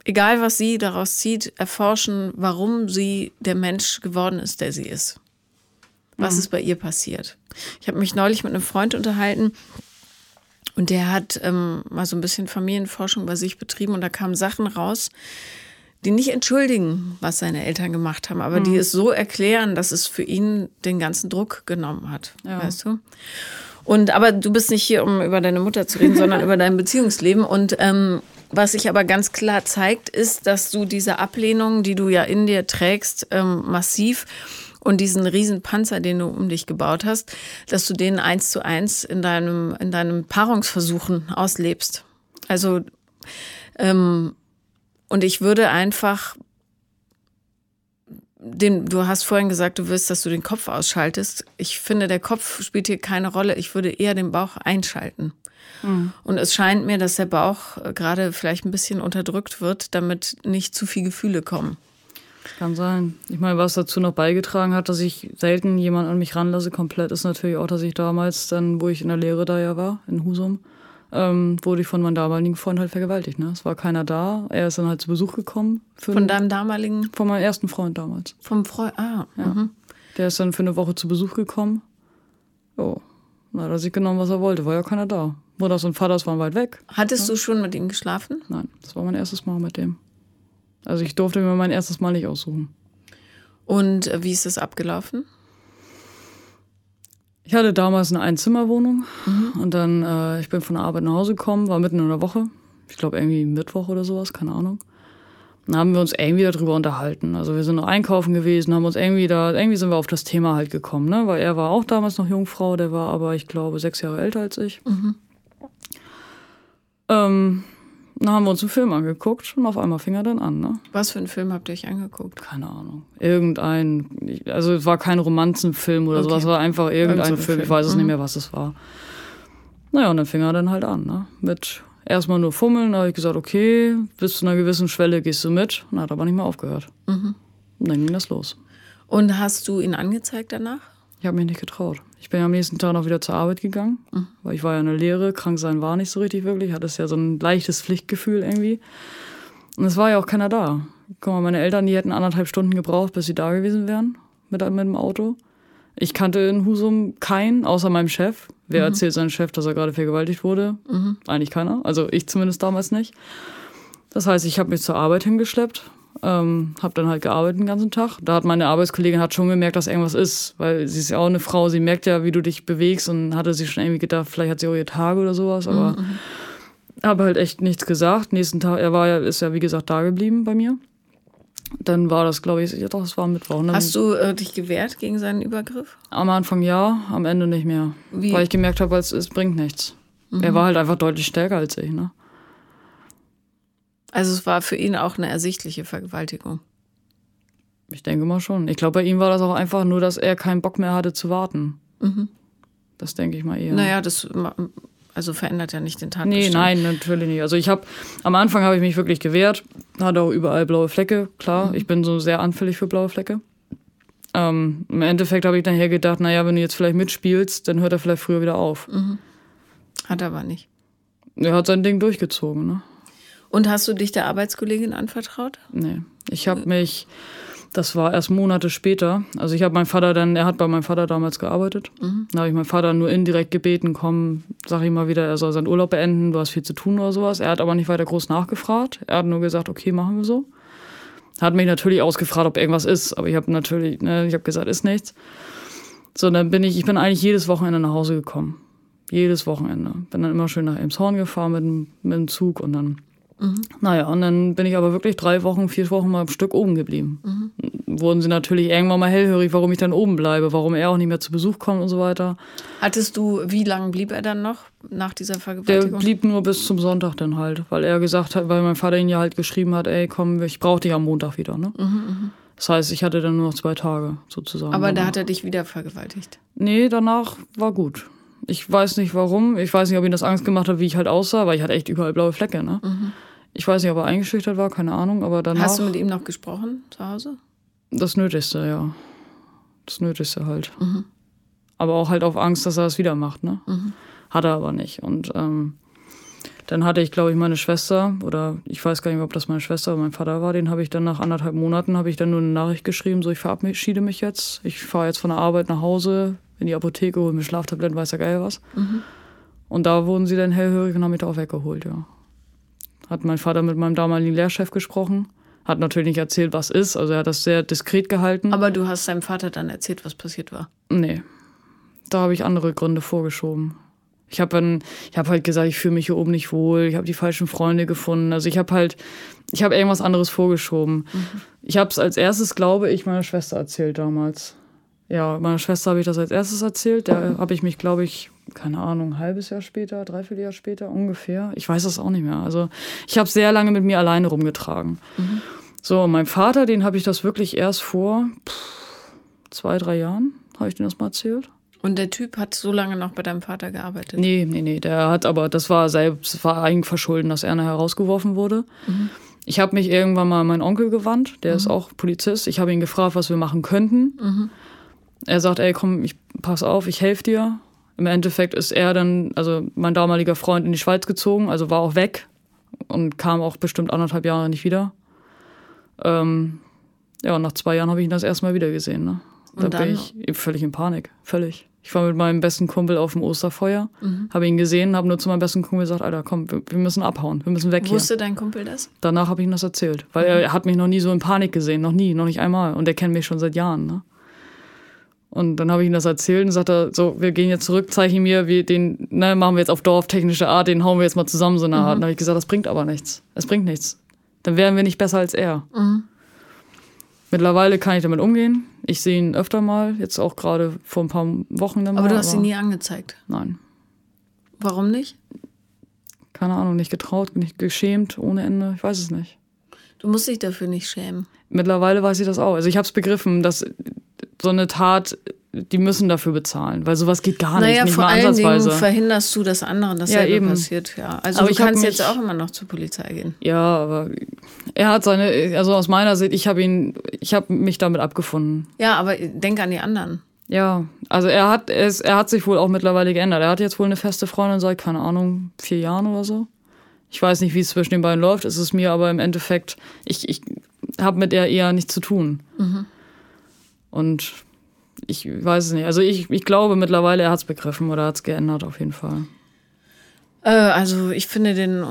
egal was sie daraus zieht, erforschen, warum sie der Mensch geworden ist, der sie ist. Was ist bei ihr passiert? Ich habe mich neulich mit einem Freund unterhalten, und der hat ähm, mal so ein bisschen Familienforschung bei sich betrieben und da kamen Sachen raus, die nicht entschuldigen, was seine Eltern gemacht haben, aber die es so erklären, dass es für ihn den ganzen Druck genommen hat. Ja. Weißt du? Und aber du bist nicht hier, um über deine Mutter zu reden, sondern über dein Beziehungsleben. Und ähm, was sich aber ganz klar zeigt, ist, dass du diese Ablehnung, die du ja in dir trägst, ähm, massiv und diesen riesen Panzer, den du um dich gebaut hast, dass du den eins zu eins in deinem, in deinem Paarungsversuchen auslebst. Also, ähm, und ich würde einfach den, du hast vorhin gesagt, du willst, dass du den Kopf ausschaltest. Ich finde, der Kopf spielt hier keine Rolle. Ich würde eher den Bauch einschalten. Und es scheint mir, dass der Bauch äh, gerade vielleicht ein bisschen unterdrückt wird, damit nicht zu viel Gefühle kommen. Kann sein. Ich meine, was dazu noch beigetragen hat, dass ich selten jemanden an mich ranlasse, komplett, ist natürlich auch, dass ich damals, dann, wo ich in der Lehre da ja war, in Husum, ähm, wurde ich von meinem damaligen Freund halt vergewaltigt. Ne? Es war keiner da. Er ist dann halt zu Besuch gekommen. Von deinem damaligen, von meinem ersten Freund damals. vom Freund, ah, mhm. Der ist dann für eine Woche zu Besuch gekommen. Jo. Na, hat er sich genommen, was er wollte. War ja keiner da. Mutters und Vaters waren weit weg. Hattest du schon mit ihm geschlafen? Nein, das war mein erstes Mal mit dem. Also ich durfte mir mein erstes Mal nicht aussuchen. Und äh, wie ist es abgelaufen? Ich hatte damals eine Einzimmerwohnung und dann, äh, ich bin von der Arbeit nach Hause gekommen, war mitten in der Woche. Ich glaube irgendwie Mittwoch oder sowas, keine Ahnung. Dann haben wir uns irgendwie darüber unterhalten. Also wir sind noch einkaufen gewesen, haben uns irgendwie da, irgendwie sind wir auf das Thema halt gekommen, ne? Weil er war auch damals noch Jungfrau, der war aber, ich glaube, sechs Jahre älter als ich. Ähm, Dann haben wir uns einen Film angeguckt und auf einmal fing er dann an. Ne? Was für einen Film habt ihr euch angeguckt? Keine Ahnung. Irgendein, also es war kein Romanzenfilm oder Okay. sowas, es war einfach irgendein ein Film. Ich Film. weiß es Mhm. nicht mehr, was es war. Naja, und dann fing er dann halt an. Ne? Mit erstmal nur Fummeln, da habe ich gesagt, okay, bis zu einer gewissen Schwelle gehst du mit. Und hat aber nicht mehr aufgehört. Mhm. Und dann ging das los. Und hast du ihn angezeigt danach? Ich habe mich nicht getraut. Ich bin ja am nächsten Tag noch wieder zur Arbeit gegangen, Mhm. weil ich war ja in der Lehre, krank sein war nicht so richtig wirklich, hatte es ja so ein leichtes Pflichtgefühl irgendwie. Und es war ja auch keiner da. Guck mal, meine Eltern, die hätten anderthalb Stunden gebraucht, bis sie da gewesen wären mit, mit dem Auto. Ich kannte in Husum keinen, außer meinem Chef. Wer erzählt seinem Chef, dass er gerade vergewaltigt wurde? Eigentlich keiner. Also ich zumindest damals nicht. Das heißt, ich habe mich zur Arbeit hingeschleppt, ähm, habe dann halt gearbeitet den ganzen Tag. Da hat meine Arbeitskollegin hat schon gemerkt, dass irgendwas ist, weil sie ist ja auch eine Frau, sie merkt ja, wie du dich bewegst und hatte sich schon irgendwie gedacht, vielleicht hat sie auch ihre Tage oder sowas, aber habe halt echt nichts gesagt. Nächsten Tag, er war ja, ist ja wie gesagt da geblieben bei mir. Dann war das, glaube ich, ja doch, es war Mittwoch. Dann, Hast du äh, dich gewehrt gegen seinen Übergriff? am Anfang ja, am Ende nicht mehr. Wie? Weil ich gemerkt habe, es, es bringt nichts. Er war halt einfach deutlich stärker als ich, ne? Also es war für ihn auch eine ersichtliche Vergewaltigung. Ich denke mal schon. Ich glaube, bei ihm war das auch einfach nur, dass er keinen Bock mehr hatte zu warten. Das denke ich mal eher. Naja, das also verändert ja nicht den Tatbestand. Nee, nein, natürlich nicht. Also ich habe am Anfang habe ich mich wirklich gewehrt, hatte auch überall blaue Flecke, klar. Ich bin so sehr anfällig für blaue Flecke. Ähm, Im Endeffekt habe ich dann hier gedacht, naja, wenn du jetzt vielleicht mitspielst, dann hört er vielleicht früher wieder auf. Hat aber nicht. Er hat sein Ding durchgezogen, ne? Und hast du dich der Arbeitskollegin anvertraut? Nee. Ich habe mich, das war erst Monate später. Also ich habe meinen Vater dann, er hat bei meinem Vater damals gearbeitet. Da habe ich meinen Vater nur indirekt gebeten, komm, sag ihm mal wieder, er soll seinen Urlaub beenden, du hast viel zu tun oder sowas. Er hat aber nicht weiter groß nachgefragt. Er hat nur gesagt, okay, machen wir so. Hat mich natürlich ausgefragt, ob irgendwas ist, aber ich habe natürlich, ne, ich habe gesagt, ist nichts. So, dann bin ich, ich bin eigentlich jedes Wochenende nach Hause gekommen. Jedes Wochenende. Bin dann immer schön nach Elmshorn gefahren mit, mit dem Zug und dann naja, und dann bin ich aber wirklich drei Wochen, vier Wochen mal am Stück oben geblieben. Wurden sie natürlich irgendwann mal hellhörig, warum ich dann oben bleibe, warum er auch nicht mehr zu Besuch kommt und so weiter. Hattest du, wie lange blieb er dann noch nach dieser Der Vergewaltigung? blieb nur bis zum Sonntag dann halt, weil er gesagt hat, weil mein Vater ihn ja halt geschrieben hat, ey, komm, ich brauche dich am Montag wieder, ne? Das heißt, ich hatte dann nur noch zwei Tage sozusagen. aber da danach. hat er dich wieder vergewaltigt. Nee, danach war gut. Ich weiß nicht warum. Ich weiß nicht, ob ihm das Angst gemacht hat, wie ich halt aussah, weil ich hatte echt überall blaue Flecke, ne? Ich weiß nicht, ob er eingeschüchtert war, keine Ahnung, aber danach. Hast du mit ihm noch gesprochen zu Hause? Das Nötigste, ja. Das Nötigste halt. Aber auch halt auf Angst, dass er es wieder macht, ne? Hat er aber nicht. Und ähm, dann hatte ich, glaube ich, meine Schwester, oder ich weiß gar nicht, ob das meine Schwester oder mein Vater war, den habe ich dann nach anderthalb Monaten, habe ich dann nur eine Nachricht geschrieben, so ich verabschiede mich jetzt. Ich fahre jetzt von der Arbeit nach Hause, in die Apotheke, hole mir Schlaftabletten, weiß der Geil was. Und da wurden sie dann hellhörig und haben mich da auch weggeholt, ja. Hat mein Vater mit meinem damaligen Lehrchef gesprochen. Hat natürlich nicht erzählt, was ist. Also er hat das sehr diskret gehalten. Aber du hast seinem Vater dann erzählt, was passiert war. Nee. Da habe ich andere Gründe vorgeschoben. Ich habe dann, ich habe halt gesagt, ich fühle mich hier oben nicht wohl, ich habe die falschen Freunde gefunden. Also ich habe halt, ich habe irgendwas anderes vorgeschoben. Ich habe es als erstes, glaube ich, meiner Schwester erzählt damals. Ja, meiner Schwester habe ich das als erstes erzählt. Da habe ich mich, glaube ich, keine Ahnung, ein halbes Jahr später, dreiviertel Jahr später ungefähr. Ich weiß das auch nicht mehr. Also ich habe sehr lange mit mir alleine rumgetragen. So, und mein Vater, den habe ich das wirklich erst vor pff, zwei, drei Jahren, habe ich den das mal erzählt. Und der Typ hat so lange noch bei deinem Vater gearbeitet. Nee, nee, nee, der hat aber, das war selbst, war Eigenverschulden, dass er nachher rausgeworfen wurde. Ich habe mich irgendwann mal an meinen Onkel gewandt, der ist auch Polizist. Ich habe ihn gefragt, was wir machen könnten. Er sagt, ey, komm, ich pass auf, ich helfe dir. Im Endeffekt ist er dann, also mein damaliger Freund, in die Schweiz gezogen, also war auch weg und kam auch bestimmt anderthalb Jahre nicht wieder. Ähm, ja, und nach zwei Jahren habe ich ihn das erste Mal wieder gesehen. Ne? Da Und dann? bin ich völlig in Panik, völlig. Ich war mit meinem besten Kumpel auf dem Osterfeuer, habe ihn gesehen, habe nur zu meinem besten Kumpel gesagt, Alter, komm, wir, wir müssen abhauen, wir müssen weg hier. Wusste dein Kumpel das? Danach habe ich ihm das erzählt, weil er hat mich noch nie so in Panik gesehen, noch nie, noch nicht einmal. Und er kennt mich schon seit Jahren. Ne? Und dann habe ich ihm das erzählt und sagte, so, wir gehen jetzt zurück, zeige ihm mir, wie den, ne, machen wir jetzt auf dorftechnische Art, den hauen wir jetzt mal zusammen so eine Art. Und dann habe ich gesagt, das bringt aber nichts. Es bringt nichts. Dann wären wir nicht besser als er. Mittlerweile kann ich damit umgehen. Ich sehe ihn öfter mal, jetzt auch gerade vor ein paar Wochen dann mal. Aber du hast ihn nie angezeigt. Nein, Warum nicht? keine Ahnung, nicht getraut, nicht geschämt ohne Ende. Ich weiß es nicht. Du musst dich dafür nicht schämen. Mittlerweile weiß ich das auch. Also ich habe es begriffen, dass so eine Tat, die müssen dafür bezahlen, weil sowas geht gar Naja, nicht, nicht vor mal allen. Dingen verhinderst du, dass anderen Ja, dasselbe eben. passiert. Ja. Also Aber du ich kannst mich- jetzt auch immer noch zur Polizei gehen. Ja, aber er hat seine, also aus meiner Sicht, ich habe ihn, ich habe mich damit abgefunden. Ja, aber denk an die anderen. Ja, also er hat es, er hat sich wohl auch mittlerweile geändert. Er hat jetzt wohl eine feste Freundin seit, keine Ahnung, vier Jahren oder so. Ich weiß nicht, wie es zwischen den beiden läuft. Es ist mir aber im Endeffekt, ich, ich habe mit er eher nichts zu tun. Und ich weiß es nicht. Also ich, ich glaube mittlerweile, er hat es begriffen oder hat es geändert auf jeden Fall. Äh, also ich finde den,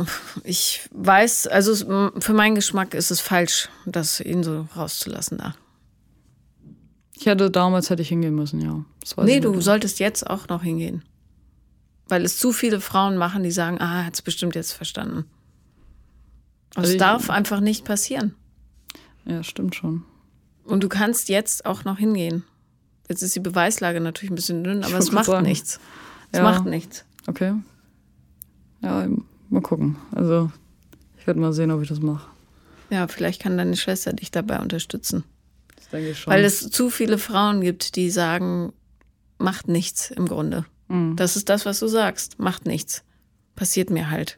ich weiß, also für meinen Geschmack ist es falsch, das ihn so rauszulassen da. Ich hätte damals hätte ich hingehen müssen, ja. Nee, du solltest jetzt auch noch hingehen. Weil es zu viele Frauen machen, die sagen, ah, er hat es bestimmt jetzt verstanden. Also es darf einfach nicht passieren. Ja, stimmt schon. Und du kannst jetzt auch noch hingehen. Jetzt ist die Beweislage natürlich ein bisschen dünn, aber es macht sagen. nichts. Es Ja. macht nichts. Okay. Ja, mal gucken. Also ich werde mal sehen, ob ich das mache. Ja, vielleicht kann deine Schwester dich dabei unterstützen. Das denke ich schon. Weil es zu viele Frauen gibt, die sagen, macht nichts im Grunde. Mhm. Das ist das, was du sagst. Macht nichts. Passiert mir halt.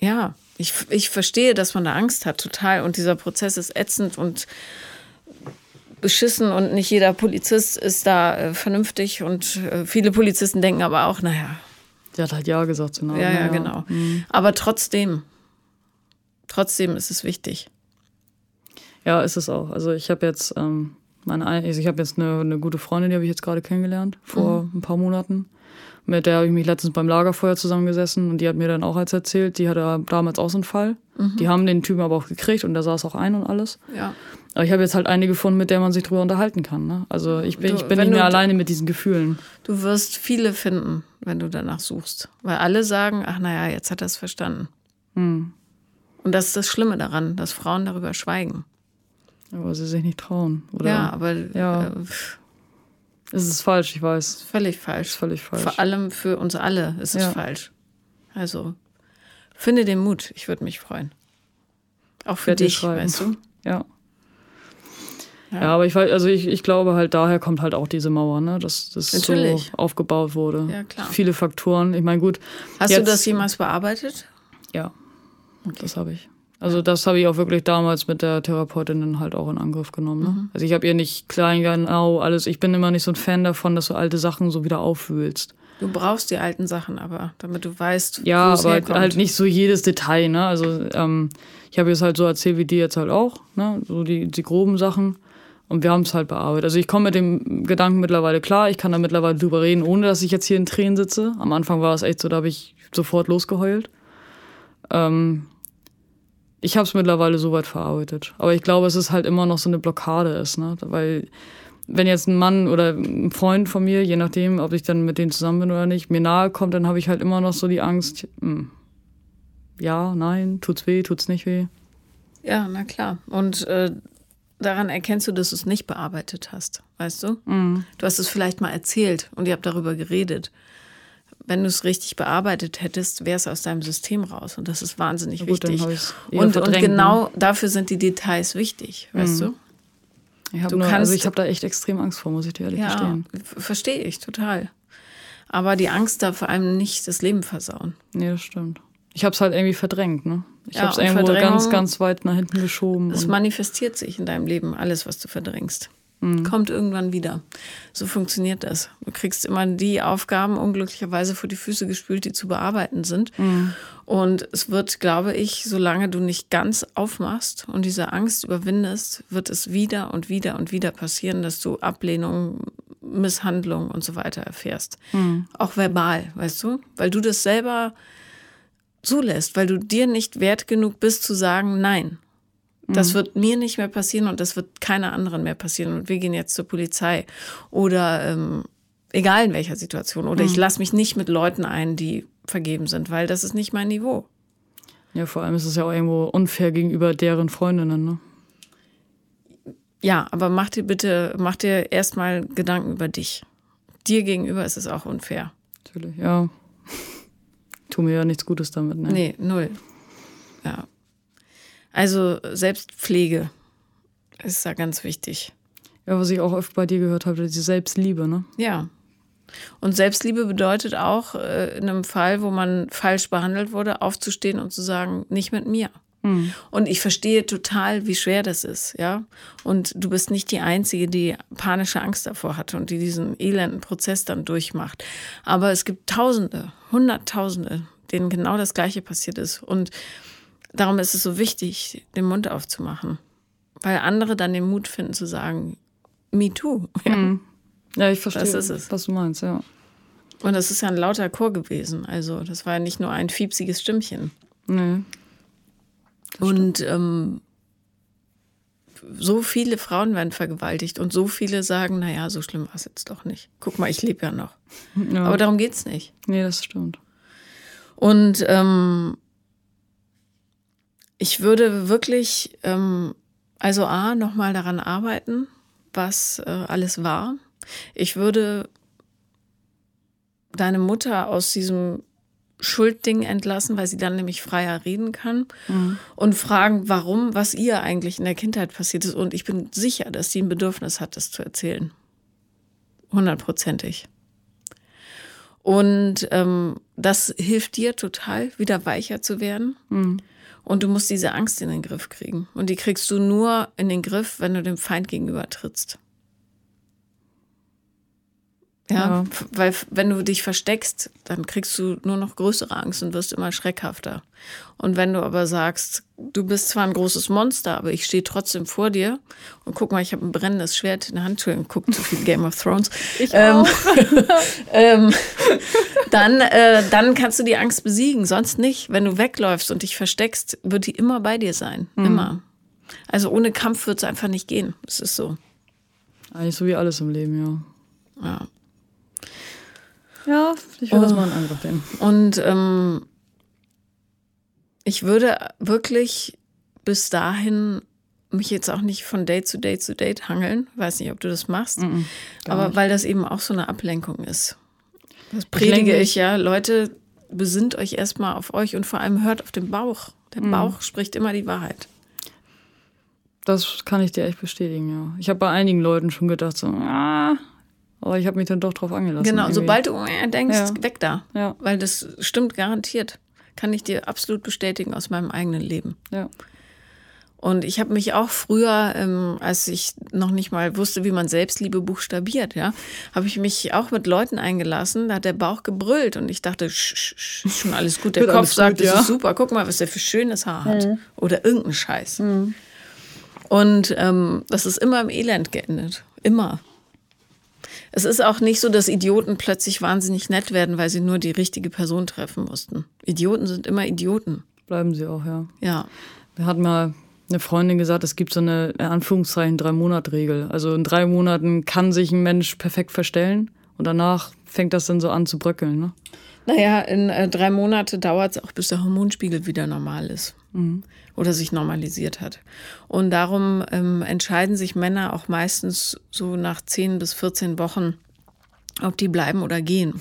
Ja, ich, ich verstehe, dass man da Angst hat, total. Und dieser Prozess ist ätzend und beschissen und nicht jeder Polizist ist da äh, vernünftig und äh, viele Polizisten denken aber auch, naja, Sie hat halt ja gesagt zu Namen. ja, ja, genau. Aber trotzdem, trotzdem ist es wichtig. Ja, ist es auch. Also ich habe jetzt ähm, meine, ein- also ich habe jetzt eine, eine gute Freundin, die habe ich jetzt gerade kennengelernt vor ein paar Monaten. Mit der habe ich mich letztens beim Lagerfeuer zusammengesessen und die hat mir dann auch als erzählt, die hatte damals auch so einen Fall. Die haben den Typen aber auch gekriegt und der saß auch ein und alles. Ja. Aber ich habe jetzt halt eine gefunden, mit der man sich drüber unterhalten kann. Ne? Also ich bin, Du, ich bin nicht mehr alleine mit diesen Gefühlen. Du wirst viele finden, wenn du danach suchst. Weil alle sagen, ach naja, jetzt hat er es verstanden. Hm. Und das ist das Schlimme daran, dass Frauen darüber schweigen. Aber sie sich nicht trauen. Oder ja, aber ja. Äh, es ist falsch, ich weiß. völlig falsch. Völlig falsch. Vor allem für uns alle ist es Ja. falsch. Also finde den Mut, ich würde mich freuen. Auch für Werd dich, weißt du? Ja. Ja. Ja, aber ich weiß, also ich, ich glaube halt, daher kommt halt auch diese Mauer, ne? Dass das so aufgebaut wurde. Ja, klar. Viele Faktoren. Ich meine, gut. Hast du jetzt- das jemals bearbeitet? Ja. Das habe ich. Also das habe ich auch wirklich damals mit der Therapeutin dann halt auch in Angriff genommen. Ne? Mhm. Also ich habe ihr nicht klein genau alles. Ich bin immer nicht so ein Fan davon, dass du alte Sachen so wieder aufwühlst. Du brauchst die alten Sachen aber, damit du weißt, Ja, wo es aber herkommt. halt nicht so jedes Detail, ne? Also ähm, ich habe jetzt halt so erzählt wie die jetzt halt auch, ne? So die, die groben Sachen. Und wir haben es halt bearbeitet. Also ich komme mit dem Gedanken mittlerweile klar, ich kann da mittlerweile drüber reden, ohne dass ich jetzt hier in Tränen sitze. Am Anfang war es echt so, da habe ich sofort losgeheult. Ähm, ich habe es mittlerweile soweit verarbeitet. Aber ich glaube, es ist halt immer noch so eine Blockade ist, ne? Weil wenn jetzt ein Mann oder ein Freund von mir, je nachdem, ob ich dann mit denen zusammen bin oder nicht, mir nahe kommt, dann habe ich halt immer noch so die Angst, hm, ja, nein, tut's weh, tut's nicht weh. Ja, na klar. Und äh, daran erkennst du, dass du es nicht bearbeitet hast, weißt du? Mhm. Du hast es vielleicht mal erzählt und ihr habt darüber geredet. Wenn du es richtig bearbeitet hättest, wäre es aus deinem System raus. Und das ist wahnsinnig gut, wichtig. hab Und, und ne? genau dafür sind die Details wichtig, weißt du? Ich hab kannst- also ich habe da echt extrem Angst vor, muss ich dir ehrlich Ja, gestehen. verstehe ich total. Aber die Angst darf vor allem nicht das Leben versauen. Nee, das stimmt. Ich habe es halt irgendwie verdrängt, ne? Ich Ja, habe es irgendwo ganz, ganz weit nach hinten geschoben. Es manifestiert sich in deinem Leben, alles, was du verdrängst. Mhm. Kommt irgendwann wieder. So funktioniert das. Du kriegst immer die Aufgaben unglücklicherweise vor die Füße gespült, die zu bearbeiten sind. Mhm. Und es wird, glaube ich, solange du nicht ganz aufmachst und diese Angst überwindest, wird es wieder und wieder und wieder passieren, dass du Ablehnung, Misshandlung und so weiter erfährst. Mhm. Auch verbal, weißt du? Weil du das selber zulässt, weil du dir nicht wert genug bist zu sagen, nein, das wird mir nicht mehr passieren und das wird keiner anderen mehr passieren und wir gehen jetzt zur Polizei oder ähm, egal in welcher Situation oder ich lasse mich nicht mit Leuten ein, die vergeben sind, weil das ist nicht mein Niveau. ja, vor allem ist es ja auch irgendwo unfair gegenüber deren Freundinnen, ne? Ja, aber mach dir bitte, mach dir erstmal Gedanken über dich. Dir gegenüber ist es auch unfair. Natürlich, ja. tu mir ja nichts Gutes damit. Ne? Nee, null. Ja. Also Selbstpflege ist da ganz wichtig. Ja, was ich auch oft bei dir gehört habe, diese Selbstliebe, ne? Ja. Und Selbstliebe bedeutet auch, äh, in einem Fall, wo man falsch behandelt wurde, aufzustehen und zu sagen, nicht mit mir. Mhm. Und ich verstehe total, wie schwer das ist, ja. Und du bist nicht die Einzige, die panische Angst davor hatte und die diesen elenden Prozess dann durchmacht. Aber es gibt Tausende, Hunderttausende, denen genau das Gleiche passiert ist. Und darum ist es so wichtig, den Mund aufzumachen. Weil andere dann den Mut finden zu sagen, me too. Ja, mhm. ja ich verstehe, was du meinst, ja. Und das ist ja ein lauter Chor gewesen. Also, das war ja nicht nur ein fiepsiges Stimmchen. Nee. Und ähm, so viele Frauen werden vergewaltigt und so viele sagen, naja, so schlimm war es jetzt doch nicht. Guck mal, ich lebe ja noch. Ja. Aber darum geht es nicht. Nee, das stimmt. Und ähm, ich würde wirklich, ähm, also A, nochmal daran arbeiten, was äh, alles war. Ich würde deine Mutter aus diesem Schuldding entlassen, weil sie dann nämlich freier reden kann mhm. und fragen, warum, was ihr eigentlich in der Kindheit passiert ist. Und ich bin sicher, dass sie ein Bedürfnis hat, das zu erzählen. Hundertprozentig. Und ähm, das hilft dir total, wieder weicher zu werden. Mhm. Und du musst diese Angst in den Griff kriegen. Und die kriegst du nur in den Griff, wenn du dem Feind gegenüber trittst. Ja, ja, weil wenn du dich versteckst, dann kriegst du nur noch größere Angst und wirst immer schreckhafter. Und wenn du aber sagst, du bist zwar ein großes Monster, aber ich stehe trotzdem vor dir und guck mal, ich habe ein brennendes Schwert in der Hand. Entschuldigung, guck zu viel Game of Thrones. Ich ähm, auch. ähm, dann, äh, dann kannst du die Angst besiegen, sonst nicht. Wenn du wegläufst und dich versteckst, wird die immer bei dir sein. Mhm. Immer. Also ohne Kampf wird es einfach nicht gehen. Es ist so. Eigentlich so wie alles im Leben, ja. Ja. Ja, ich würde oh. das mal in Angriff nehmen. Und ähm, ich würde wirklich bis dahin mich jetzt auch nicht von Date zu Date zu Date hangeln. Weiß nicht, ob du das machst. Mm -mm, aber nicht. weil das eben auch so eine Ablenkung ist. Das predige ich, ich ja. Leute, besinnt euch erstmal auf euch und vor allem hört auf den Bauch. Der mm. Bauch spricht immer die Wahrheit. Das kann ich dir echt bestätigen, ja. Ich habe bei einigen Leuten schon gedacht, so, ah, aber ich habe mich dann doch drauf angelassen. Genau, irgendwie. sobald du denkst, ja. weg da. Ja. Weil das stimmt garantiert. Kann ich dir absolut bestätigen aus meinem eigenen Leben. Ja. Und ich habe mich auch früher, ähm, als ich noch nicht mal wusste, wie man Selbstliebe buchstabiert, ja, habe ich mich auch mit Leuten eingelassen. Da hat der Bauch gebrüllt und ich dachte, sch, sch, sch, schon alles gut. Der Kopf sagt, das ja. ist super. Guck mal, was der für schönes Haar hat mhm. oder irgendein Scheiß. Mhm. Und ähm, das ist immer im Elend geendet, immer. Es ist auch nicht so, dass Idioten plötzlich wahnsinnig nett werden, weil sie nur die richtige Person treffen mussten. Idioten sind immer Idioten. Bleiben sie auch, ja. Ja. Wir hatten mal eine Freundin gesagt, es gibt so eine, in Anführungszeichen, Drei-Monat-Regel. Also in drei Monaten kann sich ein Mensch perfekt verstellen und danach fängt das dann so an zu bröckeln. Ne? Naja, in äh, drei Monate dauert es auch, bis der Hormonspiegel wieder normal ist. Mhm oder sich normalisiert hat. Und darum ähm, entscheiden sich Männer auch meistens so nach 10 bis 14 Wochen, ob die bleiben oder gehen.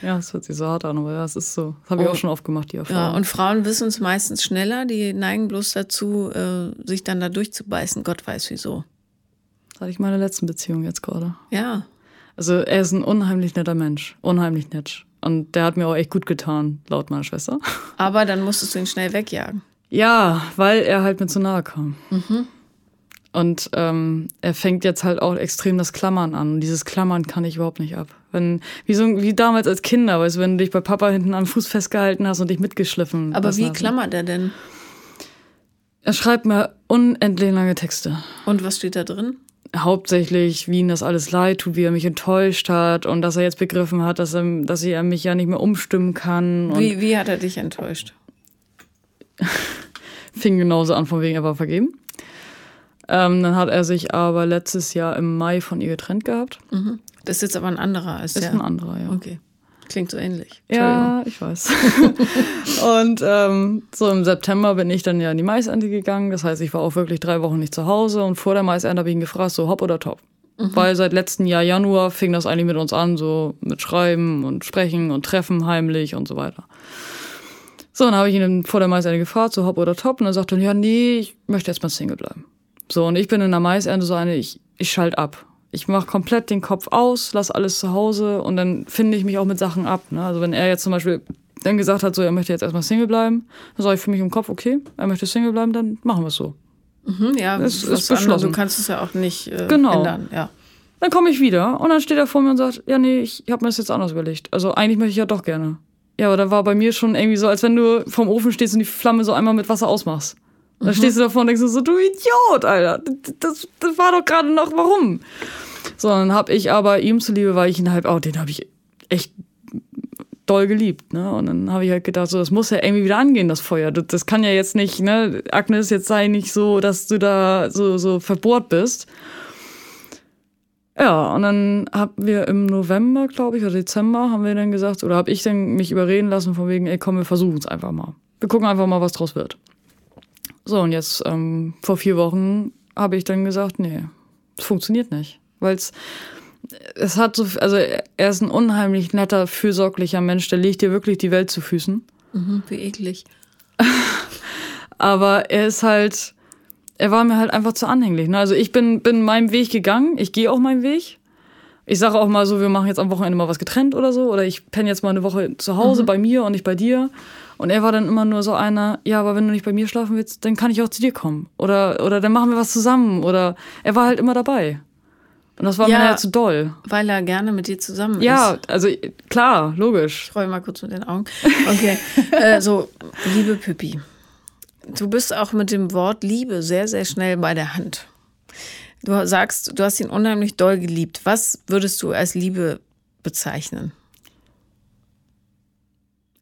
Ja, es hört sich so hart an, aber ja, es ist so. Das habe ich auch schon oft gemacht, die Erfahrung. Ja, und Frauen wissen es meistens schneller, die neigen bloß dazu, äh, sich dann da durchzubeißen. Gott weiß wieso. Das hatte ich meine letzten Beziehung jetzt gerade. Ja. Also er ist ein unheimlich netter Mensch. Unheimlich nett. Und der hat mir auch echt gut getan, laut meiner Schwester. Aber dann musstest du ihn schnell wegjagen. Ja, weil er halt mir zu nahe kam. Mhm. Und ähm, er fängt jetzt halt auch extrem das Klammern an. Und dieses Klammern kann ich überhaupt nicht ab. Wenn, wie, so, wie damals als Kinder, weißt du, wenn du dich bei Papa hinten am Fuß festgehalten hast und dich mitgeschliffen Aber wie hast. klammert er denn? Er schreibt mir unendlich lange Texte. Und was steht da drin? Hauptsächlich, wie ihm das alles leid tut, wie er mich enttäuscht hat und dass er jetzt begriffen hat, dass er, dass er mich ja nicht mehr umstimmen kann. wie, wie hat er dich enttäuscht? Fing genauso an, von wegen er war vergeben. Ähm, dann hat er sich aber letztes Jahr im Mai von ihr getrennt gehabt. Mhm. Das ist jetzt aber ein anderer als ist der. Ist ein anderer, ja. Okay. Klingt so ähnlich. Ja, ich weiß. und ähm, so im September bin ich dann ja in die Maisernte gegangen. Das heißt, ich war auch wirklich drei Wochen nicht zu Hause. Und vor der Maisernte habe ich ihn gefragt, so hopp oder top. Weil seit letztem Jahr Januar fing das eigentlich mit uns an, so mit Schreiben und Sprechen und Treffen heimlich und so weiter. So, dann habe ich ihn vor der Maisernte gefragt, so hopp oder top. Und er sagte, ja, nee, ich möchte jetzt mal Single bleiben. So, und ich bin in der Maisernte so eine, ich, ich schalte ab. Ich mache komplett den Kopf aus, lass alles zu Hause und dann finde ich mich auch mit Sachen ab. Ne? Also wenn er jetzt zum Beispiel dann gesagt hat, so, er möchte jetzt erstmal Single bleiben, dann sage ich für mich im Kopf, okay, er möchte Single bleiben, dann machen wir es so. Mhm, ja, Es ist beschlossen. Du kannst es ja auch nicht äh, Genau. ändern. Ja. Dann komme ich wieder und dann steht er vor mir und sagt, ja, nee, ich habe mir das jetzt anders überlegt. Also eigentlich möchte ich ja doch gerne. Ja, aber da war bei mir schon irgendwie so, als wenn du vorm Ofen stehst und die Flamme so einmal mit Wasser ausmachst. Dann stehst du davor und denkst so, du Idiot, Alter. Das, das war doch gerade noch, warum? So, dann habe ich aber ihm zuliebe, weil ich ihn halt, oh, den habe ich echt doll geliebt, ne? Und dann habe ich halt gedacht, so, das muss ja irgendwie wieder angehen, das Feuer. Das, das kann ja jetzt nicht, ne, Agnes, jetzt sei nicht so, dass du da so, so verbohrt bist. Ja, und dann haben wir im November, glaube ich, oder Dezember, haben wir dann gesagt, oder habe ich dann mich überreden lassen von wegen, ey, komm, wir versuchen es einfach mal. Wir gucken einfach mal, was draus wird. So, und jetzt ähm, vor vier Wochen habe ich dann gesagt, nee, es funktioniert nicht. Weil es, es hat so, also er ist ein unheimlich netter, fürsorglicher Mensch, der legt dir wirklich die Welt zu Füßen. Mhm, wie eklig. Aber er ist halt, er war mir halt einfach zu anhänglich. Ne? Also ich bin, bin meinem Weg gegangen, ich gehe auch meinen Weg. Ich sage auch mal so, wir machen jetzt am Wochenende mal was getrennt oder so. Oder ich penne jetzt mal eine Woche zu Hause bei mir und nicht bei dir. Und er war dann immer nur so einer, ja, aber wenn du nicht bei mir schlafen willst, dann kann ich auch zu dir kommen. Oder, oder dann machen wir was zusammen. Oder er war halt immer dabei. Und das war Ja. mir halt zu doll. Weil er gerne mit dir zusammen ist. Ja, also klar, logisch. Ich roll mal kurz mit den Augen. Okay. äh, so, liebe Pippi, du bist auch mit dem Wort Liebe sehr, sehr schnell bei der Hand. Du sagst, du hast ihn unheimlich doll geliebt. Was würdest du als Liebe bezeichnen?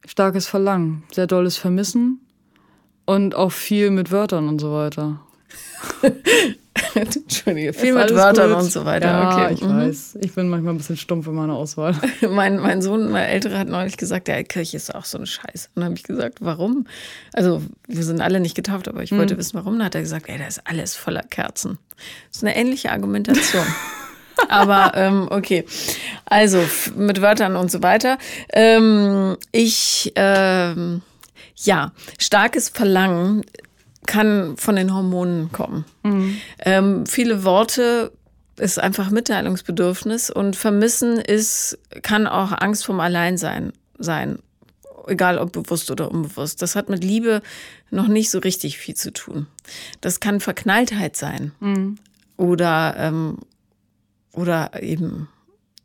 Starkes Verlangen, sehr dolles Vermissen und auch viel mit Wörtern und so weiter. Entschuldige, viel mit Wörtern gut. und so weiter. Ja, okay. ich mhm. weiß. Ich bin manchmal ein bisschen stumpf in meiner Auswahl. Mein, mein Sohn, mein Älterer, hat neulich gesagt, ja, Kirche ist auch so eine Scheiße. Und dann habe ich gesagt, warum? Also, wir sind alle nicht getauft, aber ich wollte wissen, warum. Dann hat er gesagt, ey, da ist alles voller Kerzen. Das ist eine ähnliche Argumentation. aber ähm, okay. Also, mit Wörtern und so weiter. Ähm, ich, ähm, ja, starkes Verlangen kann von den Hormonen kommen. Ähm, viele Worte ist einfach Mitteilungsbedürfnis und Vermissen ist, kann auch Angst vom Alleinsein sein. Egal ob bewusst oder unbewusst. Das hat mit Liebe noch nicht so richtig viel zu tun. Das kann Verknalltheit sein. Oder, ähm, oder eben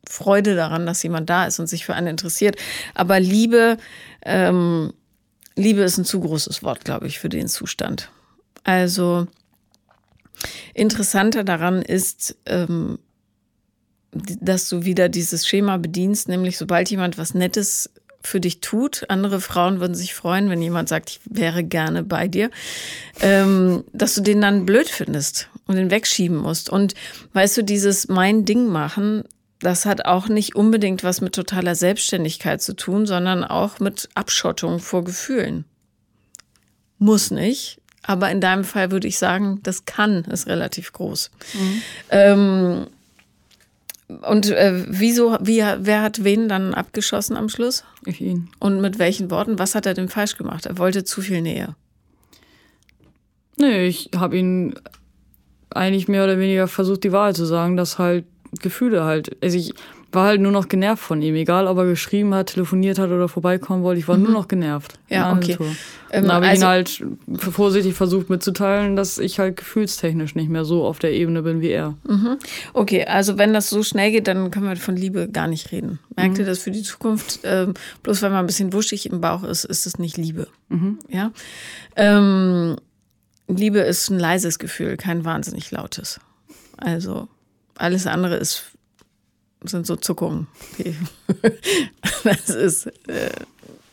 Freude daran, dass jemand da ist und sich für einen interessiert. Aber Liebe, ähm, Liebe ist ein zu großes Wort, glaube ich, für den Zustand. Also interessanter daran ist, ähm, dass du wieder dieses Schema bedienst, nämlich sobald jemand was Nettes für dich tut, andere Frauen würden sich freuen, wenn jemand sagt, ich wäre gerne bei dir, ähm, dass du den dann blöd findest und den wegschieben musst. Und weißt du, dieses mein Ding machen, das hat auch nicht unbedingt was mit totaler Selbstständigkeit zu tun, sondern auch mit Abschottung vor Gefühlen. Muss nicht, aber in deinem Fall würde ich sagen, das kann ist relativ groß. Ähm, und äh, wieso, wie, wer hat wen dann abgeschossen am Schluss? Ich ihn. Und mit welchen Worten? Was hat er denn falsch gemacht? Er wollte zu viel Nähe. Nee, ich habe ihn eigentlich mehr oder weniger versucht, die Wahrheit zu sagen, dass halt Gefühle halt. Also ich war halt nur noch genervt von ihm. Egal, ob er geschrieben hat, telefoniert hat oder vorbeikommen wollte, ich war nur noch genervt. Mhm. Ja, okay. Tour. Ähm, Dann habe ich also- ihn halt vorsichtig versucht mitzuteilen, dass ich halt gefühlstechnisch nicht mehr so auf der Ebene bin wie er. Okay, also wenn das so schnell geht, dann können wir von Liebe gar nicht reden. Merkt ihr das für die Zukunft? Ähm, bloß weil man ein bisschen wuschig im Bauch ist, ist es nicht Liebe. Ja. Ähm, Liebe ist ein leises Gefühl, kein wahnsinnig lautes. Also alles andere ist sind so Zuckungen. Das ist äh,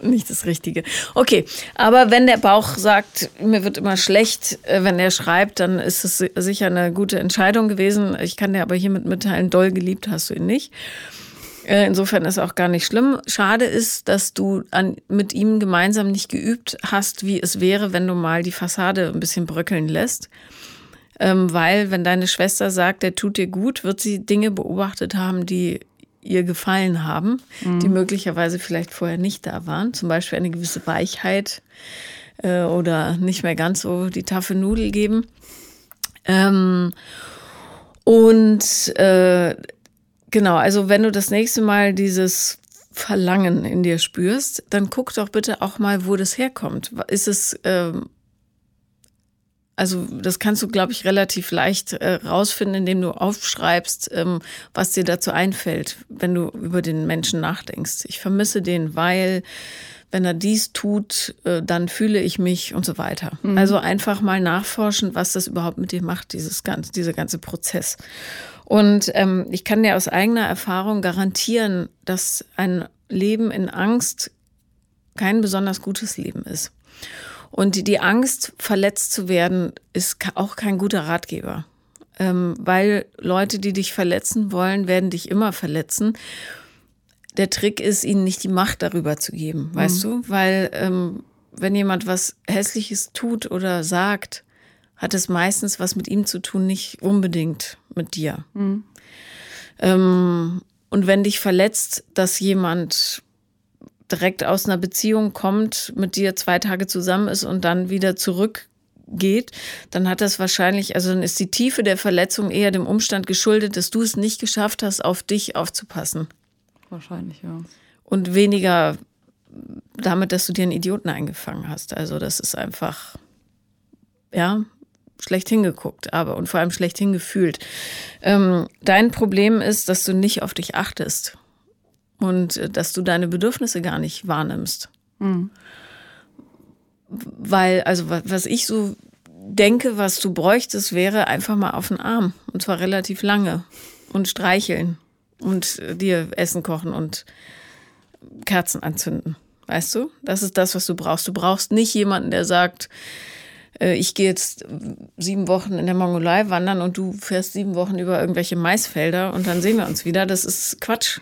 nicht das Richtige. Okay, aber wenn der Bauch sagt, mir wird immer schlecht, äh, wenn er schreibt, dann ist es si- sicher eine gute Entscheidung gewesen. Ich kann dir aber hiermit mitteilen, doll geliebt hast du ihn nicht. Äh, Insofern ist auch gar nicht schlimm. Schade ist, dass du an, mit ihm gemeinsam nicht geübt hast, wie es wäre, wenn du mal die Fassade ein bisschen bröckeln lässt. Ähm, weil, wenn deine Schwester sagt, der tut dir gut, wird sie Dinge beobachtet haben, die ihr gefallen haben, mhm. die möglicherweise vielleicht vorher nicht da waren. Zum Beispiel eine gewisse Weichheit äh, oder nicht mehr ganz so die taffe Nudel geben. Ähm, und äh, genau, also wenn du das nächste Mal dieses Verlangen in dir spürst, dann guck doch bitte auch mal, wo das herkommt. Ist es, ähm, also das kannst du, glaube ich, relativ leicht äh, rausfinden, indem du aufschreibst, ähm, was dir dazu einfällt, wenn du über den Menschen nachdenkst. Ich vermisse den, weil wenn er dies tut, äh, dann fühle ich mich und so weiter. Mhm. Also einfach mal nachforschen, was das überhaupt mit dir macht, dieses ganze, dieser ganze Prozess. Und ähm, ich kann dir aus eigener Erfahrung garantieren, dass ein Leben in Angst kein besonders gutes Leben ist. Und die, die Angst, verletzt zu werden, ist auch kein guter Ratgeber. Ähm, weil Leute, die dich verletzen wollen, werden dich immer verletzen. Der Trick ist, ihnen nicht die Macht darüber zu geben, mhm. weißt du? Weil ähm, wenn jemand was Hässliches tut oder sagt, hat es meistens was mit ihm zu tun, nicht unbedingt mit dir. Mhm. Ähm, und wenn dich verletzt, dass jemand direkt aus einer Beziehung kommt, mit dir zwei Tage zusammen ist und dann wieder zurückgeht, dann hat das wahrscheinlich, also dann ist die Tiefe der Verletzung eher dem Umstand geschuldet, dass du es nicht geschafft hast, auf dich aufzupassen. Wahrscheinlich, ja. Und weniger damit, dass du dir einen Idioten eingefangen hast. Also das ist einfach, ja, schlecht hingeguckt, aber und vor allem schlecht hingefühlt. Ähm, dein Problem ist, dass du nicht auf dich achtest und äh, dass du deine Bedürfnisse gar nicht wahrnimmst. Mhm. Weil, also was ich so denke, was du bräuchtest, wäre einfach mal auf den Arm. Und zwar relativ lange. Und streicheln. Und äh, dir Essen kochen und Kerzen anzünden. Weißt du? Das ist das, was du brauchst. Du brauchst nicht jemanden, der sagt, äh, ich gehe jetzt sieben Wochen in der Mongolei wandern und du fährst sieben Wochen über irgendwelche Maisfelder und dann sehen wir uns wieder. Das ist Quatsch.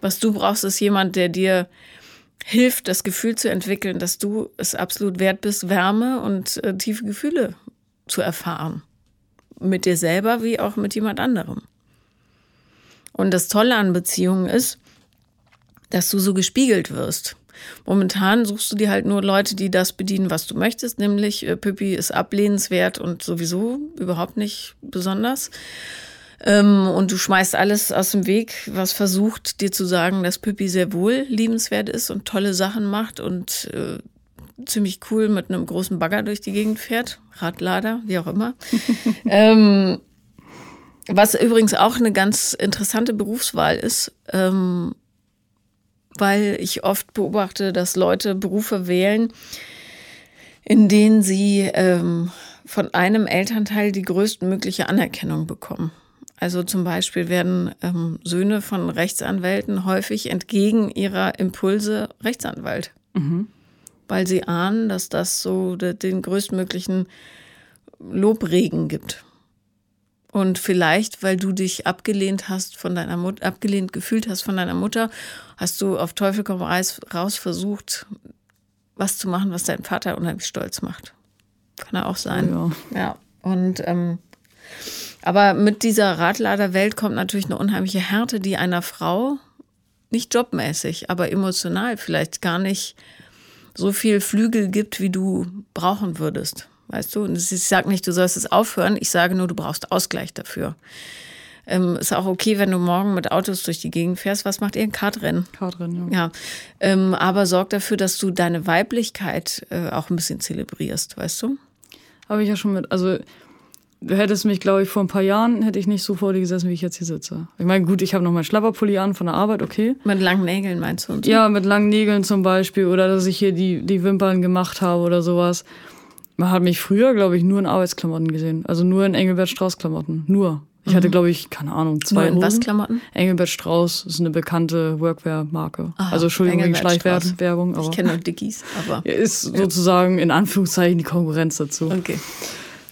Was du brauchst, ist jemand, der dir hilft, das Gefühl zu entwickeln, dass du es absolut wert bist, Wärme und äh, tiefe Gefühle zu erfahren. Mit dir selber wie auch mit jemand anderem. Und das Tolle an Beziehungen ist, dass du so gespiegelt wirst. Momentan suchst du dir halt nur Leute, die das bedienen, was du möchtest, nämlich äh, Pippi ist ablehnenswert und sowieso überhaupt nicht besonders. Ähm, und du schmeißt alles aus dem Weg, was versucht, dir zu sagen, dass Pippi sehr wohl liebenswert ist und tolle Sachen macht und äh, ziemlich cool mit einem großen Bagger durch die Gegend fährt. Radlader, wie auch immer. ähm, was übrigens auch eine ganz interessante Berufswahl ist, ähm, weil ich oft beobachte, dass Leute Berufe wählen, in denen sie ähm, von einem Elternteil die größtmögliche Anerkennung bekommen. Also zum Beispiel werden ähm, Söhne von Rechtsanwälten häufig entgegen ihrer Impulse Rechtsanwalt, mhm. weil sie ahnen, dass das so den größtmöglichen Lobregen gibt. Und vielleicht, weil du dich abgelehnt hast von deiner Mutter, abgelehnt gefühlt hast von deiner Mutter, hast du auf Teufel komm raus versucht, was zu machen, was dein Vater unheimlich stolz macht. Kann er auch sein. Ja. ja. Und ähm, aber mit dieser Radladerwelt kommt natürlich eine unheimliche Härte, die einer Frau nicht jobmäßig, aber emotional vielleicht gar nicht so viel Flügel gibt, wie du brauchen würdest. Weißt du? Und ich sage nicht, du sollst es aufhören, ich sage nur, du brauchst Ausgleich dafür. Ähm, ist auch okay, wenn du morgen mit Autos durch die Gegend fährst. Was macht ihr? Ein Kartrennen. Kartrennen, ja. ja. Ähm, aber sorg dafür, dass du deine Weiblichkeit äh, auch ein bisschen zelebrierst, weißt du? Habe ich ja schon mit, also hättest mich, glaube ich, vor ein paar Jahren hätte ich nicht so vor dir gesessen, wie ich jetzt hier sitze. Ich meine, gut, ich habe noch meinen Schlapperpulli an von der Arbeit, okay. Mit langen Nägeln meinst du? Ja, mit langen Nägeln zum Beispiel oder dass ich hier die, die Wimpern gemacht habe oder sowas. Man hat mich früher, glaube ich, nur in Arbeitsklamotten gesehen. Also nur in Engelbert Strauß Klamotten. Nur. Ich mhm. hatte, glaube ich, keine Ahnung, zwei Nur in was Klamotten? Engelbert Strauß ist eine bekannte Workwear-Marke. Also Entschuldigung wegen Schleichwerbung. Ich kenne nur Dickies, aber. Ist sozusagen in Anführungszeichen die Konkurrenz dazu. Okay.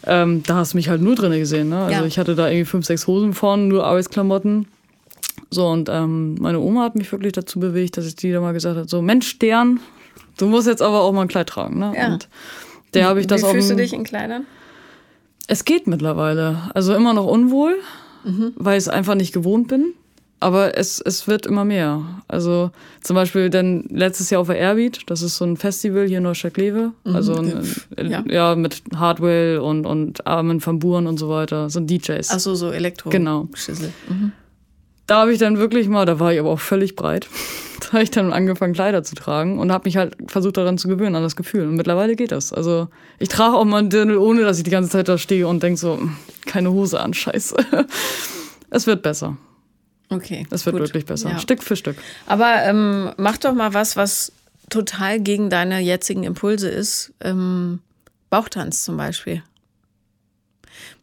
Ähm, da hast du mich halt nur drin gesehen. Ne? Also ja. ich hatte da irgendwie fünf, sechs Hosen vorne, nur Arbeitsklamotten. So, und ähm, meine Oma hat mich wirklich dazu bewegt, dass ich die da mal gesagt habe: so, Mensch, Stern, du musst jetzt aber auch mal ein Kleid tragen. Ne? Ja. Und der habe ich das Wie fühlst du dich in Kleidern? Es geht mittlerweile. Also immer noch unwohl, mhm. weil ich es einfach nicht gewohnt bin. Aber es, es wird immer mehr. Also zum Beispiel dann letztes Jahr auf der Airbeat, das ist so ein Festival hier in Neustadt-Kleve. Mhm. Also ein, ja. ja. mit Hardwell und, und Armin van Buren und so weiter. So DJs. Achso, so Elektro. Genau. Mhm. Da habe ich dann wirklich mal, da war ich aber auch völlig breit. Da habe ich dann angefangen, Kleider zu tragen und habe mich halt versucht daran zu gewöhnen, an das Gefühl. Und mittlerweile geht das. Also ich trage auch mal einen Dirndl, ohne dass ich die ganze Zeit da stehe und denke so, keine Hose an, scheiße. es wird besser. Okay. Es wird gut. wirklich besser. Ja. Stück für Stück. Aber ähm, mach doch mal was, was total gegen deine jetzigen Impulse ist. Ähm, Bauchtanz zum Beispiel.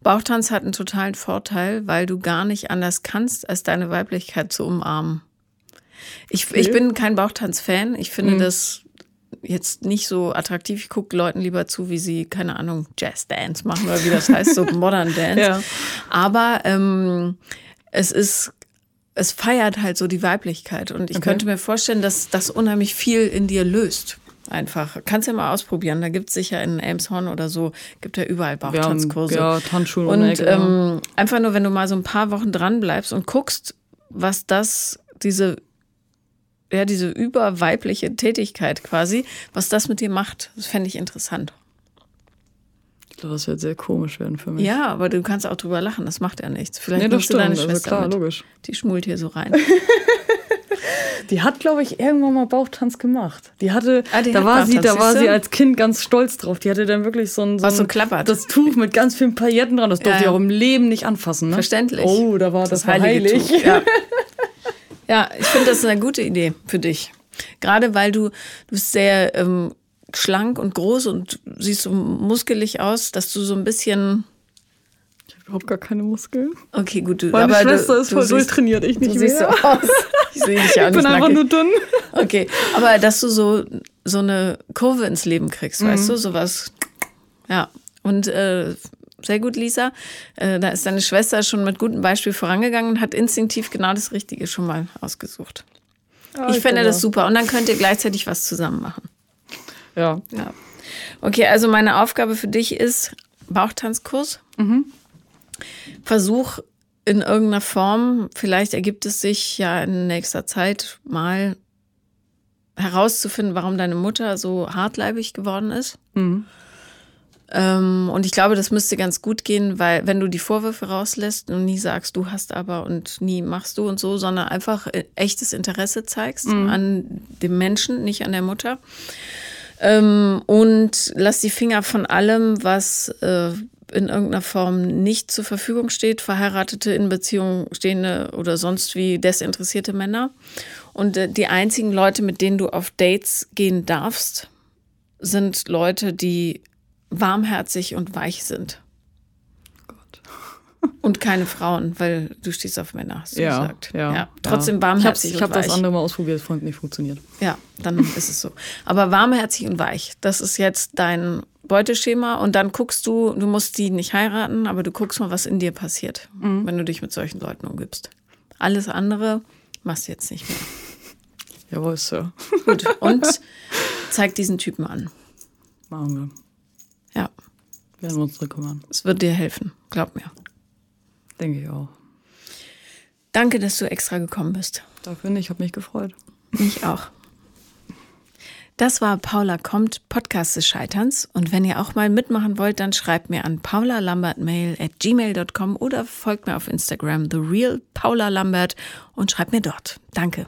Bauchtanz hat einen totalen Vorteil, weil du gar nicht anders kannst, als deine Weiblichkeit zu umarmen. Ich, okay. ich bin kein Bauchtanz-Fan. Ich finde mhm. das jetzt nicht so attraktiv. Ich gucke Leuten lieber zu, wie sie, keine Ahnung, Jazz-Dance machen oder wie das heißt, so Modern Dance. Ja. Aber ähm, es ist es feiert halt so die Weiblichkeit. Und ich okay. könnte mir vorstellen, dass das unheimlich viel in dir löst. Einfach. Kannst ja mal ausprobieren. Da gibt es sicher in Elmshorn oder so, gibt ja überall Bauchtanzkurse. Ja, Tanzschulen und ähm, einfach nur, wenn du mal so ein paar Wochen dran bleibst und guckst, was das, diese, ja, diese überweibliche Tätigkeit quasi, was das mit dir macht, das fände ich interessant. Ich glaube, das wird sehr komisch werden für mich. Ja, aber du kannst auch drüber lachen, das macht ja nichts. Vielleicht nee, das stimmt, deine also Schwester also klar, mit. logisch. Die schmult hier so rein. die hat, glaube ich, irgendwann mal Bauchtanz gemacht. Die hatte, ah, die da hat war sie, da war sie als Kind ganz stolz drauf. Die hatte dann wirklich so ein, so, Was so klappert. das Tuch mit ganz vielen Pailletten dran. Das durfte ja, auch im Leben nicht anfassen. Ne? Verständlich. Oh, da war das, das heilig. Ja. ja, ich finde das eine gute Idee für dich. Gerade weil du, du bist sehr ähm, schlank und groß und siehst so muskelig aus, dass du so ein bisschen. Ich habe überhaupt gar keine Muskeln. Okay, gut. Du, Meine aber Schwester du, ist voll durchtrainiert, ich nicht du mehr. Siehst so aus. Ich sehe dich ja Ich bin nackig. einfach nur dünn. Okay, aber dass du so, so eine Kurve ins Leben kriegst, mhm. weißt du, sowas. Ja, und äh, sehr gut, Lisa. Äh, da ist deine Schwester schon mit gutem Beispiel vorangegangen und hat instinktiv genau das Richtige schon mal ausgesucht. Oh, ich, ich fände das super. Und dann könnt ihr gleichzeitig was zusammen machen. Ja. ja. Okay, also meine Aufgabe für dich ist Bauchtanzkurs. Mhm. Versuch in irgendeiner Form, vielleicht ergibt es sich ja in nächster Zeit mal herauszufinden, warum deine Mutter so hartleibig geworden ist. Mhm. Ähm, und ich glaube, das müsste ganz gut gehen, weil wenn du die Vorwürfe rauslässt und nie sagst, du hast aber und nie machst du und so, sondern einfach echtes Interesse zeigst mhm. an dem Menschen, nicht an der Mutter, ähm, und lass die Finger von allem, was äh, in irgendeiner Form nicht zur Verfügung steht, verheiratete, in Beziehung stehende oder sonst wie desinteressierte Männer. Und äh, die einzigen Leute, mit denen du auf Dates gehen darfst, sind Leute, die warmherzig und weich sind. Und keine Frauen, weil du stehst auf Männer, hast du ja, gesagt. Ja, ja. Trotzdem warmherzig ich hab, und. Ich habe das andere mal ausprobiert, es nicht funktioniert. Ja, dann ist es so. Aber warmherzig und weich, das ist jetzt dein Beuteschema und dann guckst du, du musst die nicht heiraten, aber du guckst mal, was in dir passiert, mhm. wenn du dich mit solchen Leuten umgibst. Alles andere machst du jetzt nicht mehr. Jawohl, Sir. Gut, und zeig diesen Typen an. Machen wir. Ja. Werden wir uns drum kümmern. Es wird dir helfen, glaub mir. Denke ich auch. Danke, dass du extra gekommen bist. Dafür nicht, ich habe mich gefreut. Mich auch. Das war Paula kommt, Podcast des Scheiterns. Und wenn ihr auch mal mitmachen wollt, dann schreibt mir an paulalambertmail at gmail.com oder folgt mir auf Instagram, The Real Paula Lambert und schreibt mir dort. Danke.